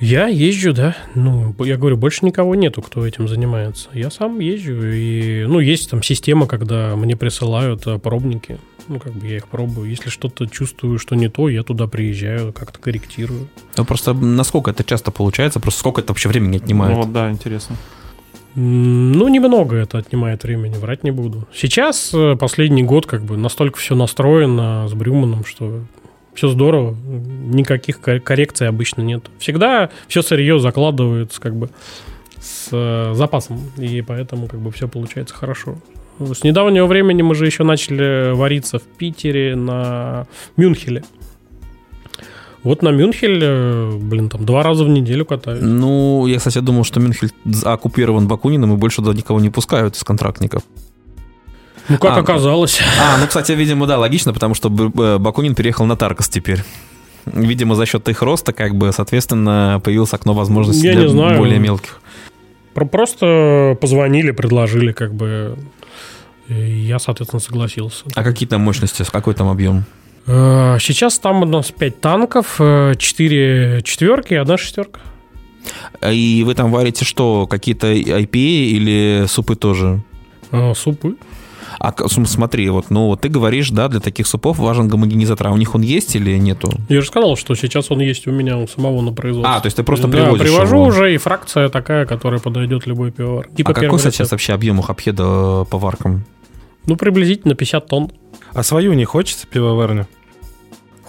Я езжу, да. Ну, я говорю, больше никого нету, кто этим занимается. Я сам езжу. И, ну, есть там система, когда мне присылают э, пробники. Ну, как бы я их пробую. Если что-то чувствую, что не то, я туда приезжаю, как-то корректирую. Ну, просто насколько это часто получается? Просто сколько это вообще времени отнимает? Ну, вот, да, интересно. Ну, немного это отнимает времени, врать не буду. Сейчас, э, последний год, как бы настолько все настроено с Брюманом, что все здорово, никаких коррекций обычно нет. Всегда все сырье закладывается как бы с э, запасом, и поэтому как бы все получается хорошо. С недавнего времени мы же еще начали вариться в Питере на Мюнхеле. Вот на Мюнхель, блин, там два раза в неделю катаюсь. Ну, я, кстати, думал, что Мюнхель оккупирован Бакуниным и больше туда никого не пускают из контрактников. Ну, как а, оказалось. А, ну, кстати, видимо, да, логично, потому что Бакунин переехал на Таркос теперь. Видимо, за счет их роста, как бы, соответственно, появилось окно возможностей я для знаю. более мелких. Просто позвонили, предложили, как бы, я, соответственно, согласился. А какие там мощности, какой там объем? Э, сейчас там у нас 5 танков, 4 э, четверки и одна шестерка. И вы там варите что? Какие-то IPA или супы тоже? А, супы. А смотри, вот, ну, вот ты говоришь, да, для таких супов важен гомогенизатор, а у них он есть или нету? Я же сказал, что сейчас он есть у меня у самого на производстве. А, то есть ты просто да, привозишь привожу его. уже, и фракция такая, которая подойдет любой пивовар. Типа а какой сейчас вообще объем у хапхеда по варкам? Ну, приблизительно 50 тонн. А свою не хочется пивоварню?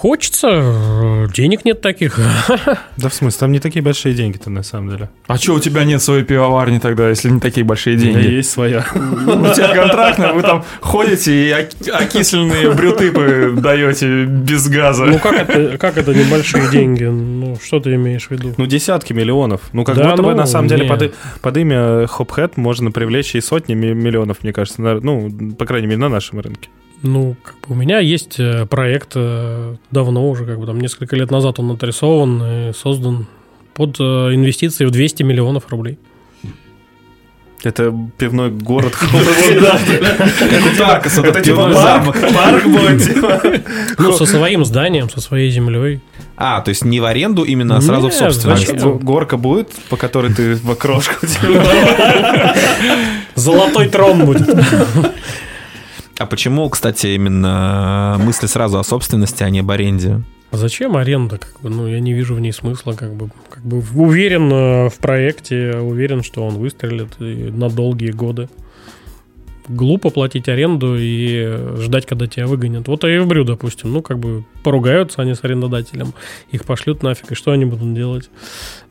Хочется, денег нет таких. [LAUGHS] Да в смысле, там не такие большие деньги-то на самом деле. А что у тебя нет своей пивоварни тогда, если не такие большие У меня деньги? есть своя. [LAUGHS] У тебя контрактная, вы там ходите и ок- окисленные брютыпы даете без газа. Ну, как это, как это небольшие деньги? Ну, что ты имеешь в виду? Ну, десятки миллионов. Ну, как Да будто бы, ну, на самом деле, не. под, под имя Хопхэт можно привлечь и сотни ми- миллионов, мне кажется. на- ну, по крайней мере, на нашем рынке. Ну, как бы у меня есть э, проект э, давно уже, как бы там несколько лет назад он отрисован и создан под э, инвестиции в 200 миллионов рублей. Это пивной город [LAUGHS] Это типа парк, парк будет, [LAUGHS] типа. Ну, со своим зданием, со своей землей. А, то есть не в аренду именно, а сразу в собственность. Горка будет, по которой ты в окрошку [LAUGHS] Золотой трон будет. А почему, кстати, именно мысли сразу о собственности, а не об аренде? А зачем аренда? Как бы, ну, я не вижу в ней смысла. Как бы, как бы уверен э, в проекте, уверен, что он выстрелит на долгие годы. Глупо платить аренду и э, ждать, когда тебя выгонят. Вот Эйвбрю, допустим, ну, как бы поругаются они с арендодателем, их пошлют нафиг, и что они будут делать?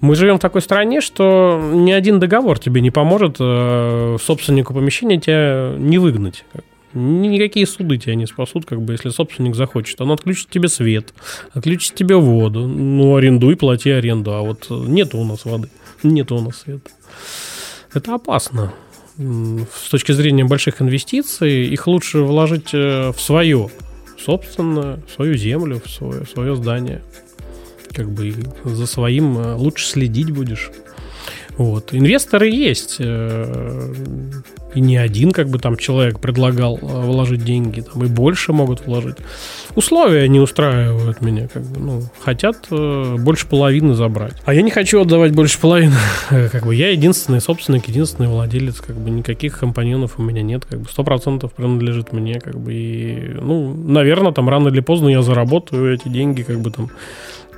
Мы живем в такой стране, что ни один договор тебе не поможет э, собственнику помещения тебя не выгнать. Ни- Никакие суды тебя не спасут, как бы, если собственник захочет. Он отключит тебе свет, отключит тебе воду. Ну, арендуй, плати аренду. А вот нету у нас воды, нету у нас света. Это опасно. С точки зрения больших инвестиций, их лучше вложить э, в свое собственное, в свою землю, в свое, в свое здание. Как бы за своим э, лучше следить будешь. Вот. Инвесторы есть. И не один, как бы там человек предлагал э, вложить деньги, там и больше могут вложить. Условия не устраивают меня, как бы, ну, хотят э, больше половины забрать. А я не хочу отдавать больше половины. [LAUGHS] Как бы я единственный собственник, единственный владелец, как бы никаких компаньонов у меня нет, как бы сто процентов принадлежит мне, как бы и, ну, наверное, там рано или поздно я заработаю эти деньги, как бы там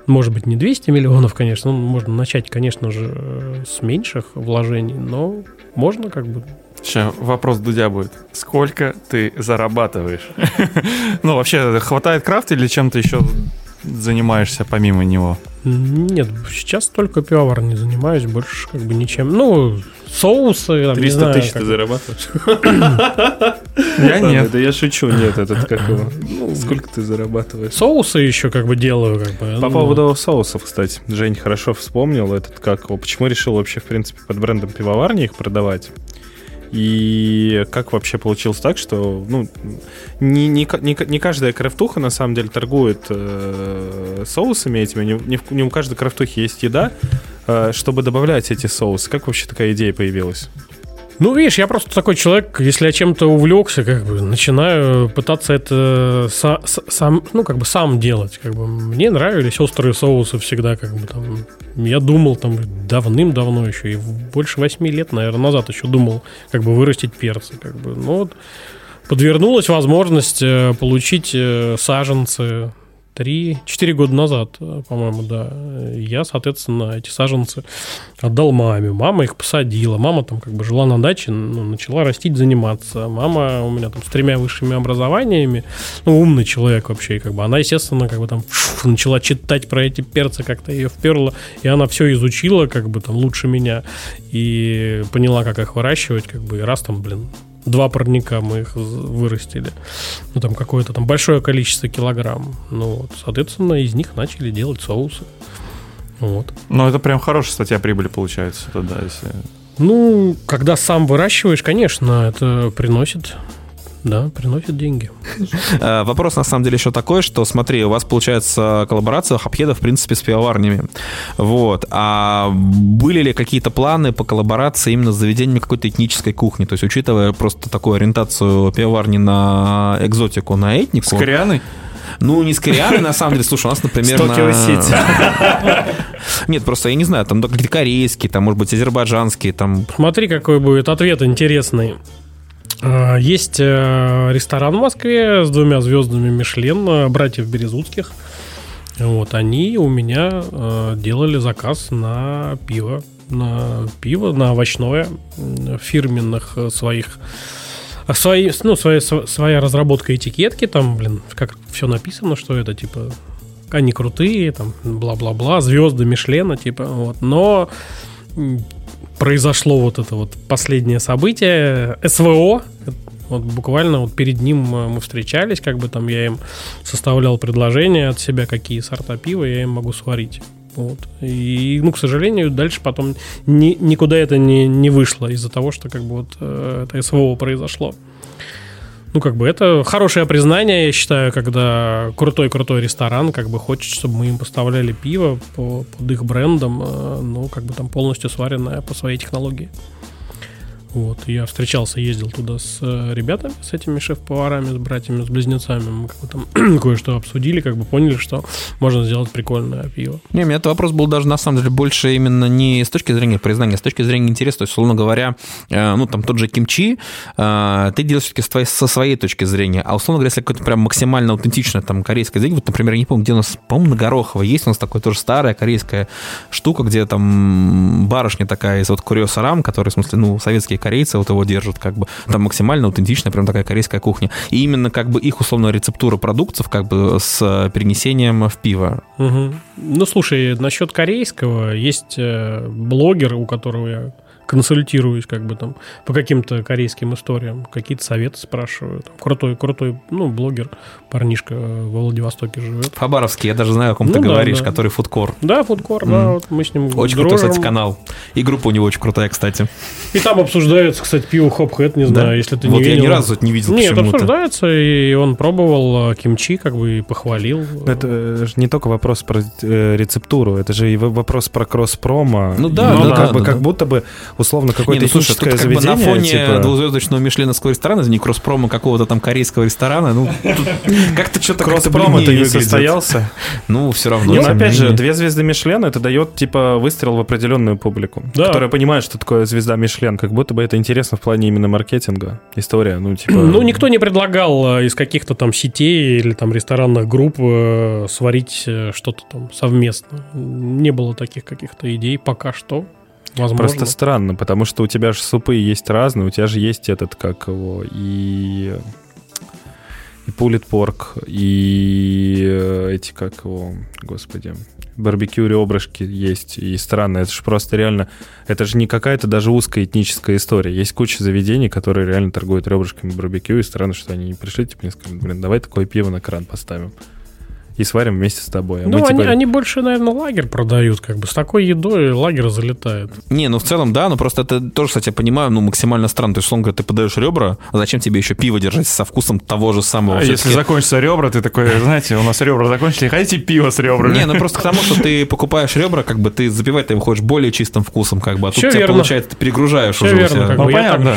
может быть, не 200 миллионов, конечно, ну, можно начать, конечно же, э, с меньших вложений, но можно как бы... Сейчас вопрос Дудя будет. Сколько ты зарабатываешь? [LAUGHS] Ну, вообще, хватает крафта или чем-то еще занимаешься помимо него? Нет, сейчас только пивоварней занимаюсь, больше как бы ничем. Ну, соусы, там, не 300 знаю, тысяч как- ты зарабатываешь? Я нет. Да я шучу, нет, этот как его. Сколько ты зарабатываешь? Соусы еще как бы делаю, как бы. По ну, поводу соусов, кстати, Жень хорошо вспомнил этот, как его, почему решил вообще, в принципе, под брендом пивоварни их продавать. И как вообще получилось так, что ну, не, не, не, не каждая крафтуха на самом деле торгует э, соусами этими, не, не не у каждой крафтухи есть еда, э, чтобы добавлять эти соусы. Как вообще такая идея появилась? Ну, видишь, я просто такой человек, если я чем-то увлекся, как бы начинаю пытаться это са- с- сам, ну, как бы сам делать. Как бы мне нравились острые соусы всегда, как бы там. Я думал там давным-давно еще, и больше восьми лет, наверное, назад еще думал, как бы вырастить перцы, как бы. Ну вот подвернулась возможность э, получить э, саженцы. Три, четыре года назад, э, по-моему, да. Я, соответственно, эти саженцы отдал маме. Мама их посадила. Мама там как бы жила на даче, ну, начала растить, заниматься. Мама у меня там с тремя высшими образованиями, ну, умный человек вообще, как бы она, естественно, как бы там фу, начала читать про эти перцы, как-то ее вперла, и она все изучила, как бы там лучше меня, и поняла, как их выращивать, как бы, и раз там, блин, два парника мы их вырастили. Ну, там какое-то там большое количество килограмм. Ну, вот, соответственно, из них начали делать соусы. Вот. Ну, это прям хорошая статья прибыли получается. тогда, если... Ну, когда сам выращиваешь, конечно, это приносит, да, приносит деньги. Э, Вопрос на самом деле еще такой, что смотри, у вас получается коллаборация хапхеда в принципе с пивоварнями. Вот. А были ли какие-то планы по коллаборации именно с заведениями какой-то этнической кухни? То есть, учитывая просто такую ориентацию пивоварни на экзотику, на этнику. С корианой? Ну, не с на самом деле. Слушай, у нас, например, Токио на- Сити. [LAUGHS] Нет, просто я не знаю, там какие-то корейские, там, может быть, азербайджанские, там... Смотри, какой будет ответ интересный. А, Есть э, ресторан в Москве с двумя звездами Мишлен, э, братьев Березутских. Вот, они у меня э, делали заказ на пиво. На пиво, на овощное фирменных своих свои, ну, своя, св- своя разработка этикетки, там, блин, как все написано, что это, типа, они крутые, там, бла-бла-бла, звезды Мишлена, типа, вот. Но произошло вот это вот последнее событие, СВО, вот буквально вот перед ним э, мы встречались, как бы там я им составлял предложение от себя, какие сорта пива я им могу сварить. Вот. И, ну, к сожалению, дальше потом ни- никуда это не, не вышло из-за того, что как бы вот э, это СВО произошло. Ну, как бы это хорошее признание, я считаю, когда крутой-крутой ресторан как бы хочет, чтобы мы им поставляли пиво по, под их брендом, э, ну, как бы там полностью сваренное по своей технологии. Вот, я встречался, ездил туда с э, ребятами, с этими шеф-поварами, с братьями, с близнецами. Мы как бы там [CLEARS THROAT] кое-что обсудили, как бы поняли, что можно сделать прикольное пиво. Не, у меня этот вопрос был даже на самом деле больше именно не с точки зрения признания, а с точки зрения интереса. То есть, условно говоря, э, ну, там тот же кимчи, э, ты делаешь все-таки твоей- со своей точки зрения. А условно говоря, если какое-то прям максимально аутентичное там корейское зрение, вот, например, я не помню, где у нас, по-моему, на Горохово есть у нас такая тоже старая корейская штука, где там барышня такая из вот Курьо Сарам, который, в смысле, ну, советские корейцы вот его держат, как бы, там максимально аутентичная прям такая корейская кухня. И именно как бы их условно рецептура продуктов как бы с перенесением в пиво. Мгм. Ну, слушай, насчет корейского, есть э, блогер, у которого я консультируюсь, как бы там, по каким-то корейским историям, какие-то советы спрашиваю. Там, крутой, крутой, ну, блогер, парнишка э, во Владивостоке живет. Фабаровский, я даже знаю, о ком Ну ты да, говоришь, да. который фудкор. Да, фудкор, да, Мгм. вот мы с ним Очень дружим. крутой, кстати, канал. И группа у него очень крутая, кстати. И там обсуждается, кстати, пиво Хопхэт, не Да? знаю, если ты вот не я видел. ни разу это не видел Нет, обсуждается, и он пробовал э, кимчи, как бы, и похвалил. Это же не только вопрос про э, рецептуру, это же и в- вопрос про кросс-промо. Ну да, И да, как да, бы да, как да. будто бы условно какое-то ну слушай, тут этническое как бы заведение. на фоне типа- двухзвездочного мишленовского ресторана, это не кросс-промо какого-то там корейского ресторана, ну, [LAUGHS] как-то что-то Кросс-промо-то бледнее не состоялся. Ну, все равно. Ну, опять же, две звезды Мишлен это дает типа выстрел в определенную публику, которая понимает, что такое звезда Мишлен. Как будто бы это интересно в плане именно маркетинга. История, ну, типа. Ну, никто не предлагал э, из каких-то там сетей или там ресторанных групп э, сварить э, что-то там совместно. Не было таких каких-то идей пока что. Возможно. Просто странно, потому что у тебя же супы есть разные, у тебя же есть этот, как его, и и пулит порк, и эти, как его, господи, барбекю ребрышки есть, и странно, это же просто реально, это же не какая-то даже узкая этническая история. Есть куча заведений, которые реально торгуют ребрышками барбекю, и странно, что они не пришли, типа, мне сказали, блин, давай такое пиво на кран поставим. И сварим вместе с тобой. А Ну, мы, они, типа, они больше, наверное, лагерь продают, как бы. С такой едой лагерь залетает. Не, ну в целом, да, но просто это тоже, кстати, я понимаю, ну максимально странно. То есть, условно говоря, ты подаешь ребра, а зачем тебе еще пиво держать со вкусом того же самого? А если закончатся ребра, ты такой, знаете, у нас ребра закончили, хотите пиво с ребрами? Не, ну просто к тому, что ты покупаешь ребра, как бы ты запивать ты хочешь более чистым вкусом, как бы, а тут верно. получается, ты перегружаешь Все уже верно, себя. как Ну, бы понятно.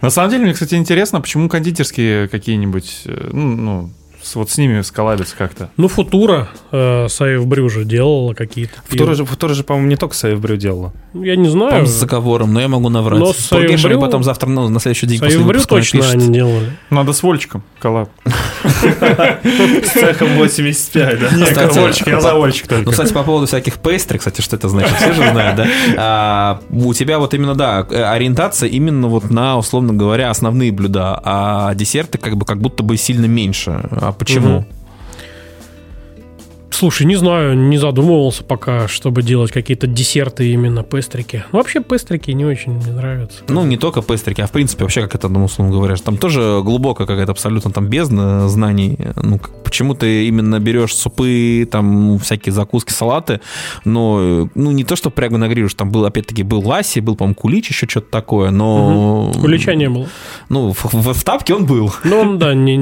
На самом деле, мне, кстати, интересно, почему кондитерские какие-нибудь, э, ну, ну, вот с ними сколабятся как-то. Ну, Футура э, Саев Брю же делала какие-то. Футура же, Футура же, по-моему, не только Сейв Брю делала. Я не знаю. По-моему, с заговором, но я могу наврать. Но С с Тургешем Саевбрю- потом завтра, ну, на следующий день после Саев Брю точно напишет. они делали. Надо с Вольчиком коллаб. [LAUGHS] С цехом 85, да? Не, Кстати, Вольчик, я за Вольчик Ну, только. кстати, по поводу всяких пейстри, кстати, что это значит, все же знают, да? А, у тебя вот именно, да, э, ориентация именно вот на, условно говоря, основные блюда, а десерты как бы как будто бы сильно меньше. Почему? Мгм. Слушай, не знаю, не задумывался пока, чтобы делать какие-то десерты именно пестрики. Ну, Вообще пестрики не очень мне нравятся. Ну, не только пестрики, а в принципе вообще, как это, ну, условно говоря, там тоже глубокая какая-то абсолютно там бездна знаний. Ну, почему ты именно берешь супы, там, ну, всякие закуски, салаты, но, ну, не то, что прямо нагрируешь, там был, опять-таки, был ласи, был, по-моему, кулич, еще что-то такое, но... Кулича не было. Ну, в, в- в тапке он был. Но он, да, не,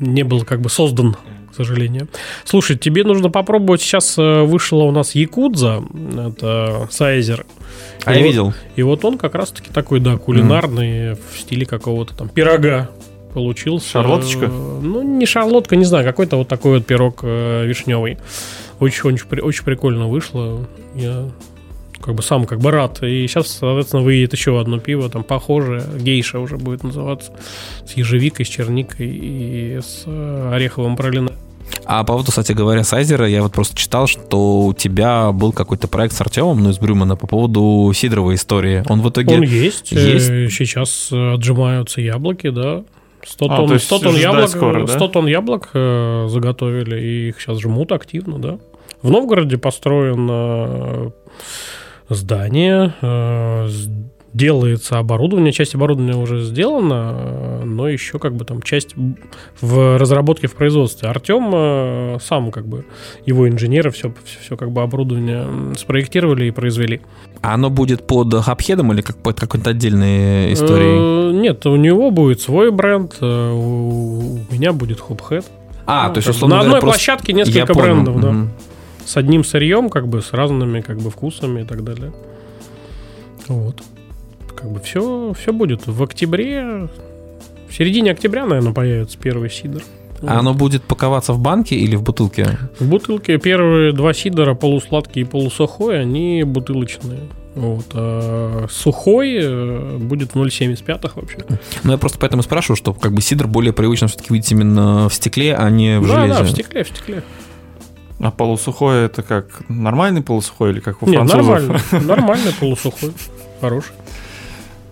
не был как бы создан, сожалению. Слушай, тебе нужно попробовать. Сейчас э, вышла у нас Якудза, это Сайзер. А И я вот- видел. И вот он как раз-таки такой, да, кулинарный, в стиле какого-то там пирога получился. Шарлоточка? Ну, не шарлотка, не знаю, какой-то вот такой вот пирог э, вишневый. Очень, очень, очень прикольно вышло. Я как бы сам как бы рад. И сейчас, соответственно, выйдет еще одно пиво, там похожее, гейша уже будет называться, с ежевикой, с черникой и с э, ореховым пролином. А по поводу, кстати говоря, Сайзера, я вот просто читал, что у тебя был какой-то проект с Артемом, ну, из Брюмана, по поводу сидровой истории. Он в итоге... Он есть. есть? Э, Сейчас э, отжимаются яблоки, да. 100 А, тонн, то есть 100 тонн яблок, скоро, да? 100 тонн яблок э, заготовили, и их сейчас жмут активно, да. В Новгороде построено э, здание, э, с- делается оборудование, часть оборудования уже сделана, но еще как бы там часть в разработке, в производстве. Артем э, сам как бы, его инженеры все, все, как бы оборудование спроектировали и произвели. А оно будет под хабхедом или как под какой-то отдельной историей? Э, Нет, у него будет свой бренд, э, у меня будет Хопхед. а, ну, то есть, условно на говоря, одной просто- площадке несколько понял. брендов, да. Мгм. С одним сырьем, как бы, с разными как бы вкусами и так далее. Вот. Как бы все, все будет. В октябре, в середине октября, наверное, появится первый сидр. А оно будет паковаться в банке или в бутылке? В бутылке первые два сидора, полусладкий и полусухой, они бутылочные. Вот. А сухой э, будет в 0,75 вообще. Ну, я просто поэтому спрашиваю, что как бы сидр более привычно все-таки видеть именно в стекле, а не в Да, железе. да, в стекле, в стекле. А полусухой это как нормальный полусухой или как у Нет, французов? нормально. [LAUGHS] Нормальный полусухой. Хороший.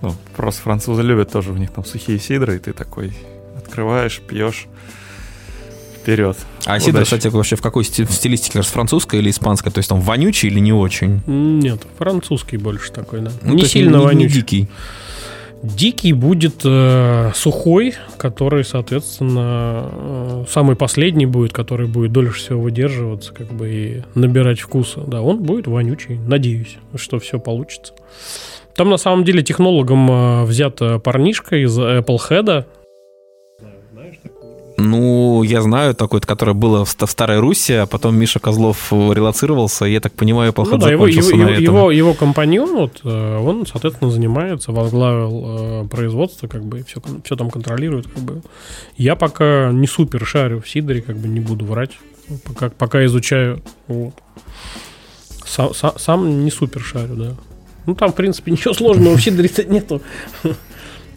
Ну, просто французы любят тоже, у них там сухие сидры, и ты такой открываешь, пьешь, вперед. А сидр, Удачи. кстати, вообще в какой сти- в стилистике, кажется, французская или испанская? То есть там вонючий или не очень? Нет, французский больше такой, да. Ну, не сильно не- не вонючий. дикий. Дикий будет э, сухой, который, соответственно, э, самый последний будет, который будет дольше всего выдерживаться, как бы и набирать вкуса. Да, он будет вонючий. Надеюсь, что все получится. Там на самом деле технологом э, взят э, парнишка из Apple Head. Ну, я знаю такое, которое было в, ста- в Старой Руси, а потом Миша Козлов э, релацировался, и я так понимаю, поход Ну да, его, его, на этом. его, его компаньон, вот, он, соответственно, занимается, возглавил э, производство, как бы, все, все там контролирует, как бы. Я пока не супер шарю в Сидоре, как бы не буду врать, пока, пока изучаю. Вот. Сам, са- сам не супер шарю, да. Ну, там, в принципе, [LAUGHS] ничего сложного в Сидоре-то нету.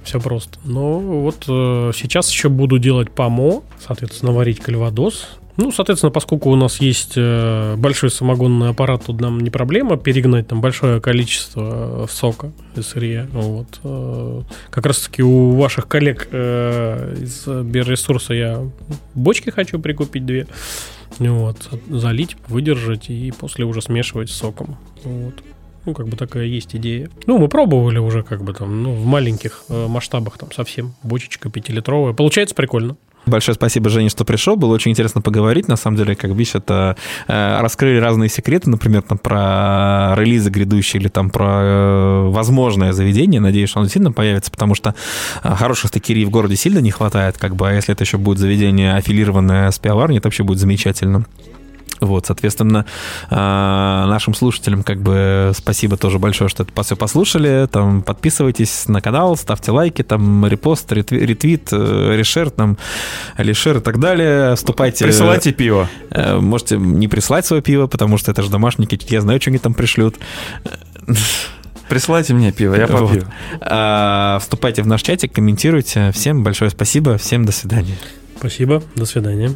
Все просто. Но вот э, сейчас еще буду делать ПАМО, соответственно, варить кальвадос. Ну, соответственно, поскольку у нас есть э, большой самогонный аппарат, тут нам не проблема перегнать там большое количество э, сока из сырья. Вот. э, Как раз-таки у ваших коллег э, из биоресурса я бочки хочу прикупить две. Вот. Залить, выдержать и после уже смешивать с соком. Вот. Ну, как бы такая есть идея. Ну, мы пробовали уже как бы там, ну, в маленьких э, масштабах там совсем. Бочечка пятилитровая. Получается прикольно. Большое спасибо, Женя, что пришел. Было очень интересно поговорить. На самом деле, как видишь, это э, раскрыли разные секреты, например, там, про релизы грядущие или там про э, возможное заведение. Надеюсь, что оно действительно появится, потому что э, хороших стекерий в городе сильно не хватает. Как бы, а если это еще будет заведение аффилированное с пивоварней, это вообще будет замечательно. Вот, соответственно, э, нашим слушателям как бы спасибо тоже большое, что это все послушали. Там подписывайтесь на канал, ставьте лайки, там репост, ретви- ретвит, э, решер, там, алишер и так далее. Вступайте. Присылайте пиво. Э, Можете не прислать свое пиво, потому что это же домашние, я знаю, что они там пришлют. Присылайте мне пиво, я Вот. попью. А, Вступайте в наш чатик, комментируйте. Всем большое спасибо, всем до свидания. Спасибо. До свидания.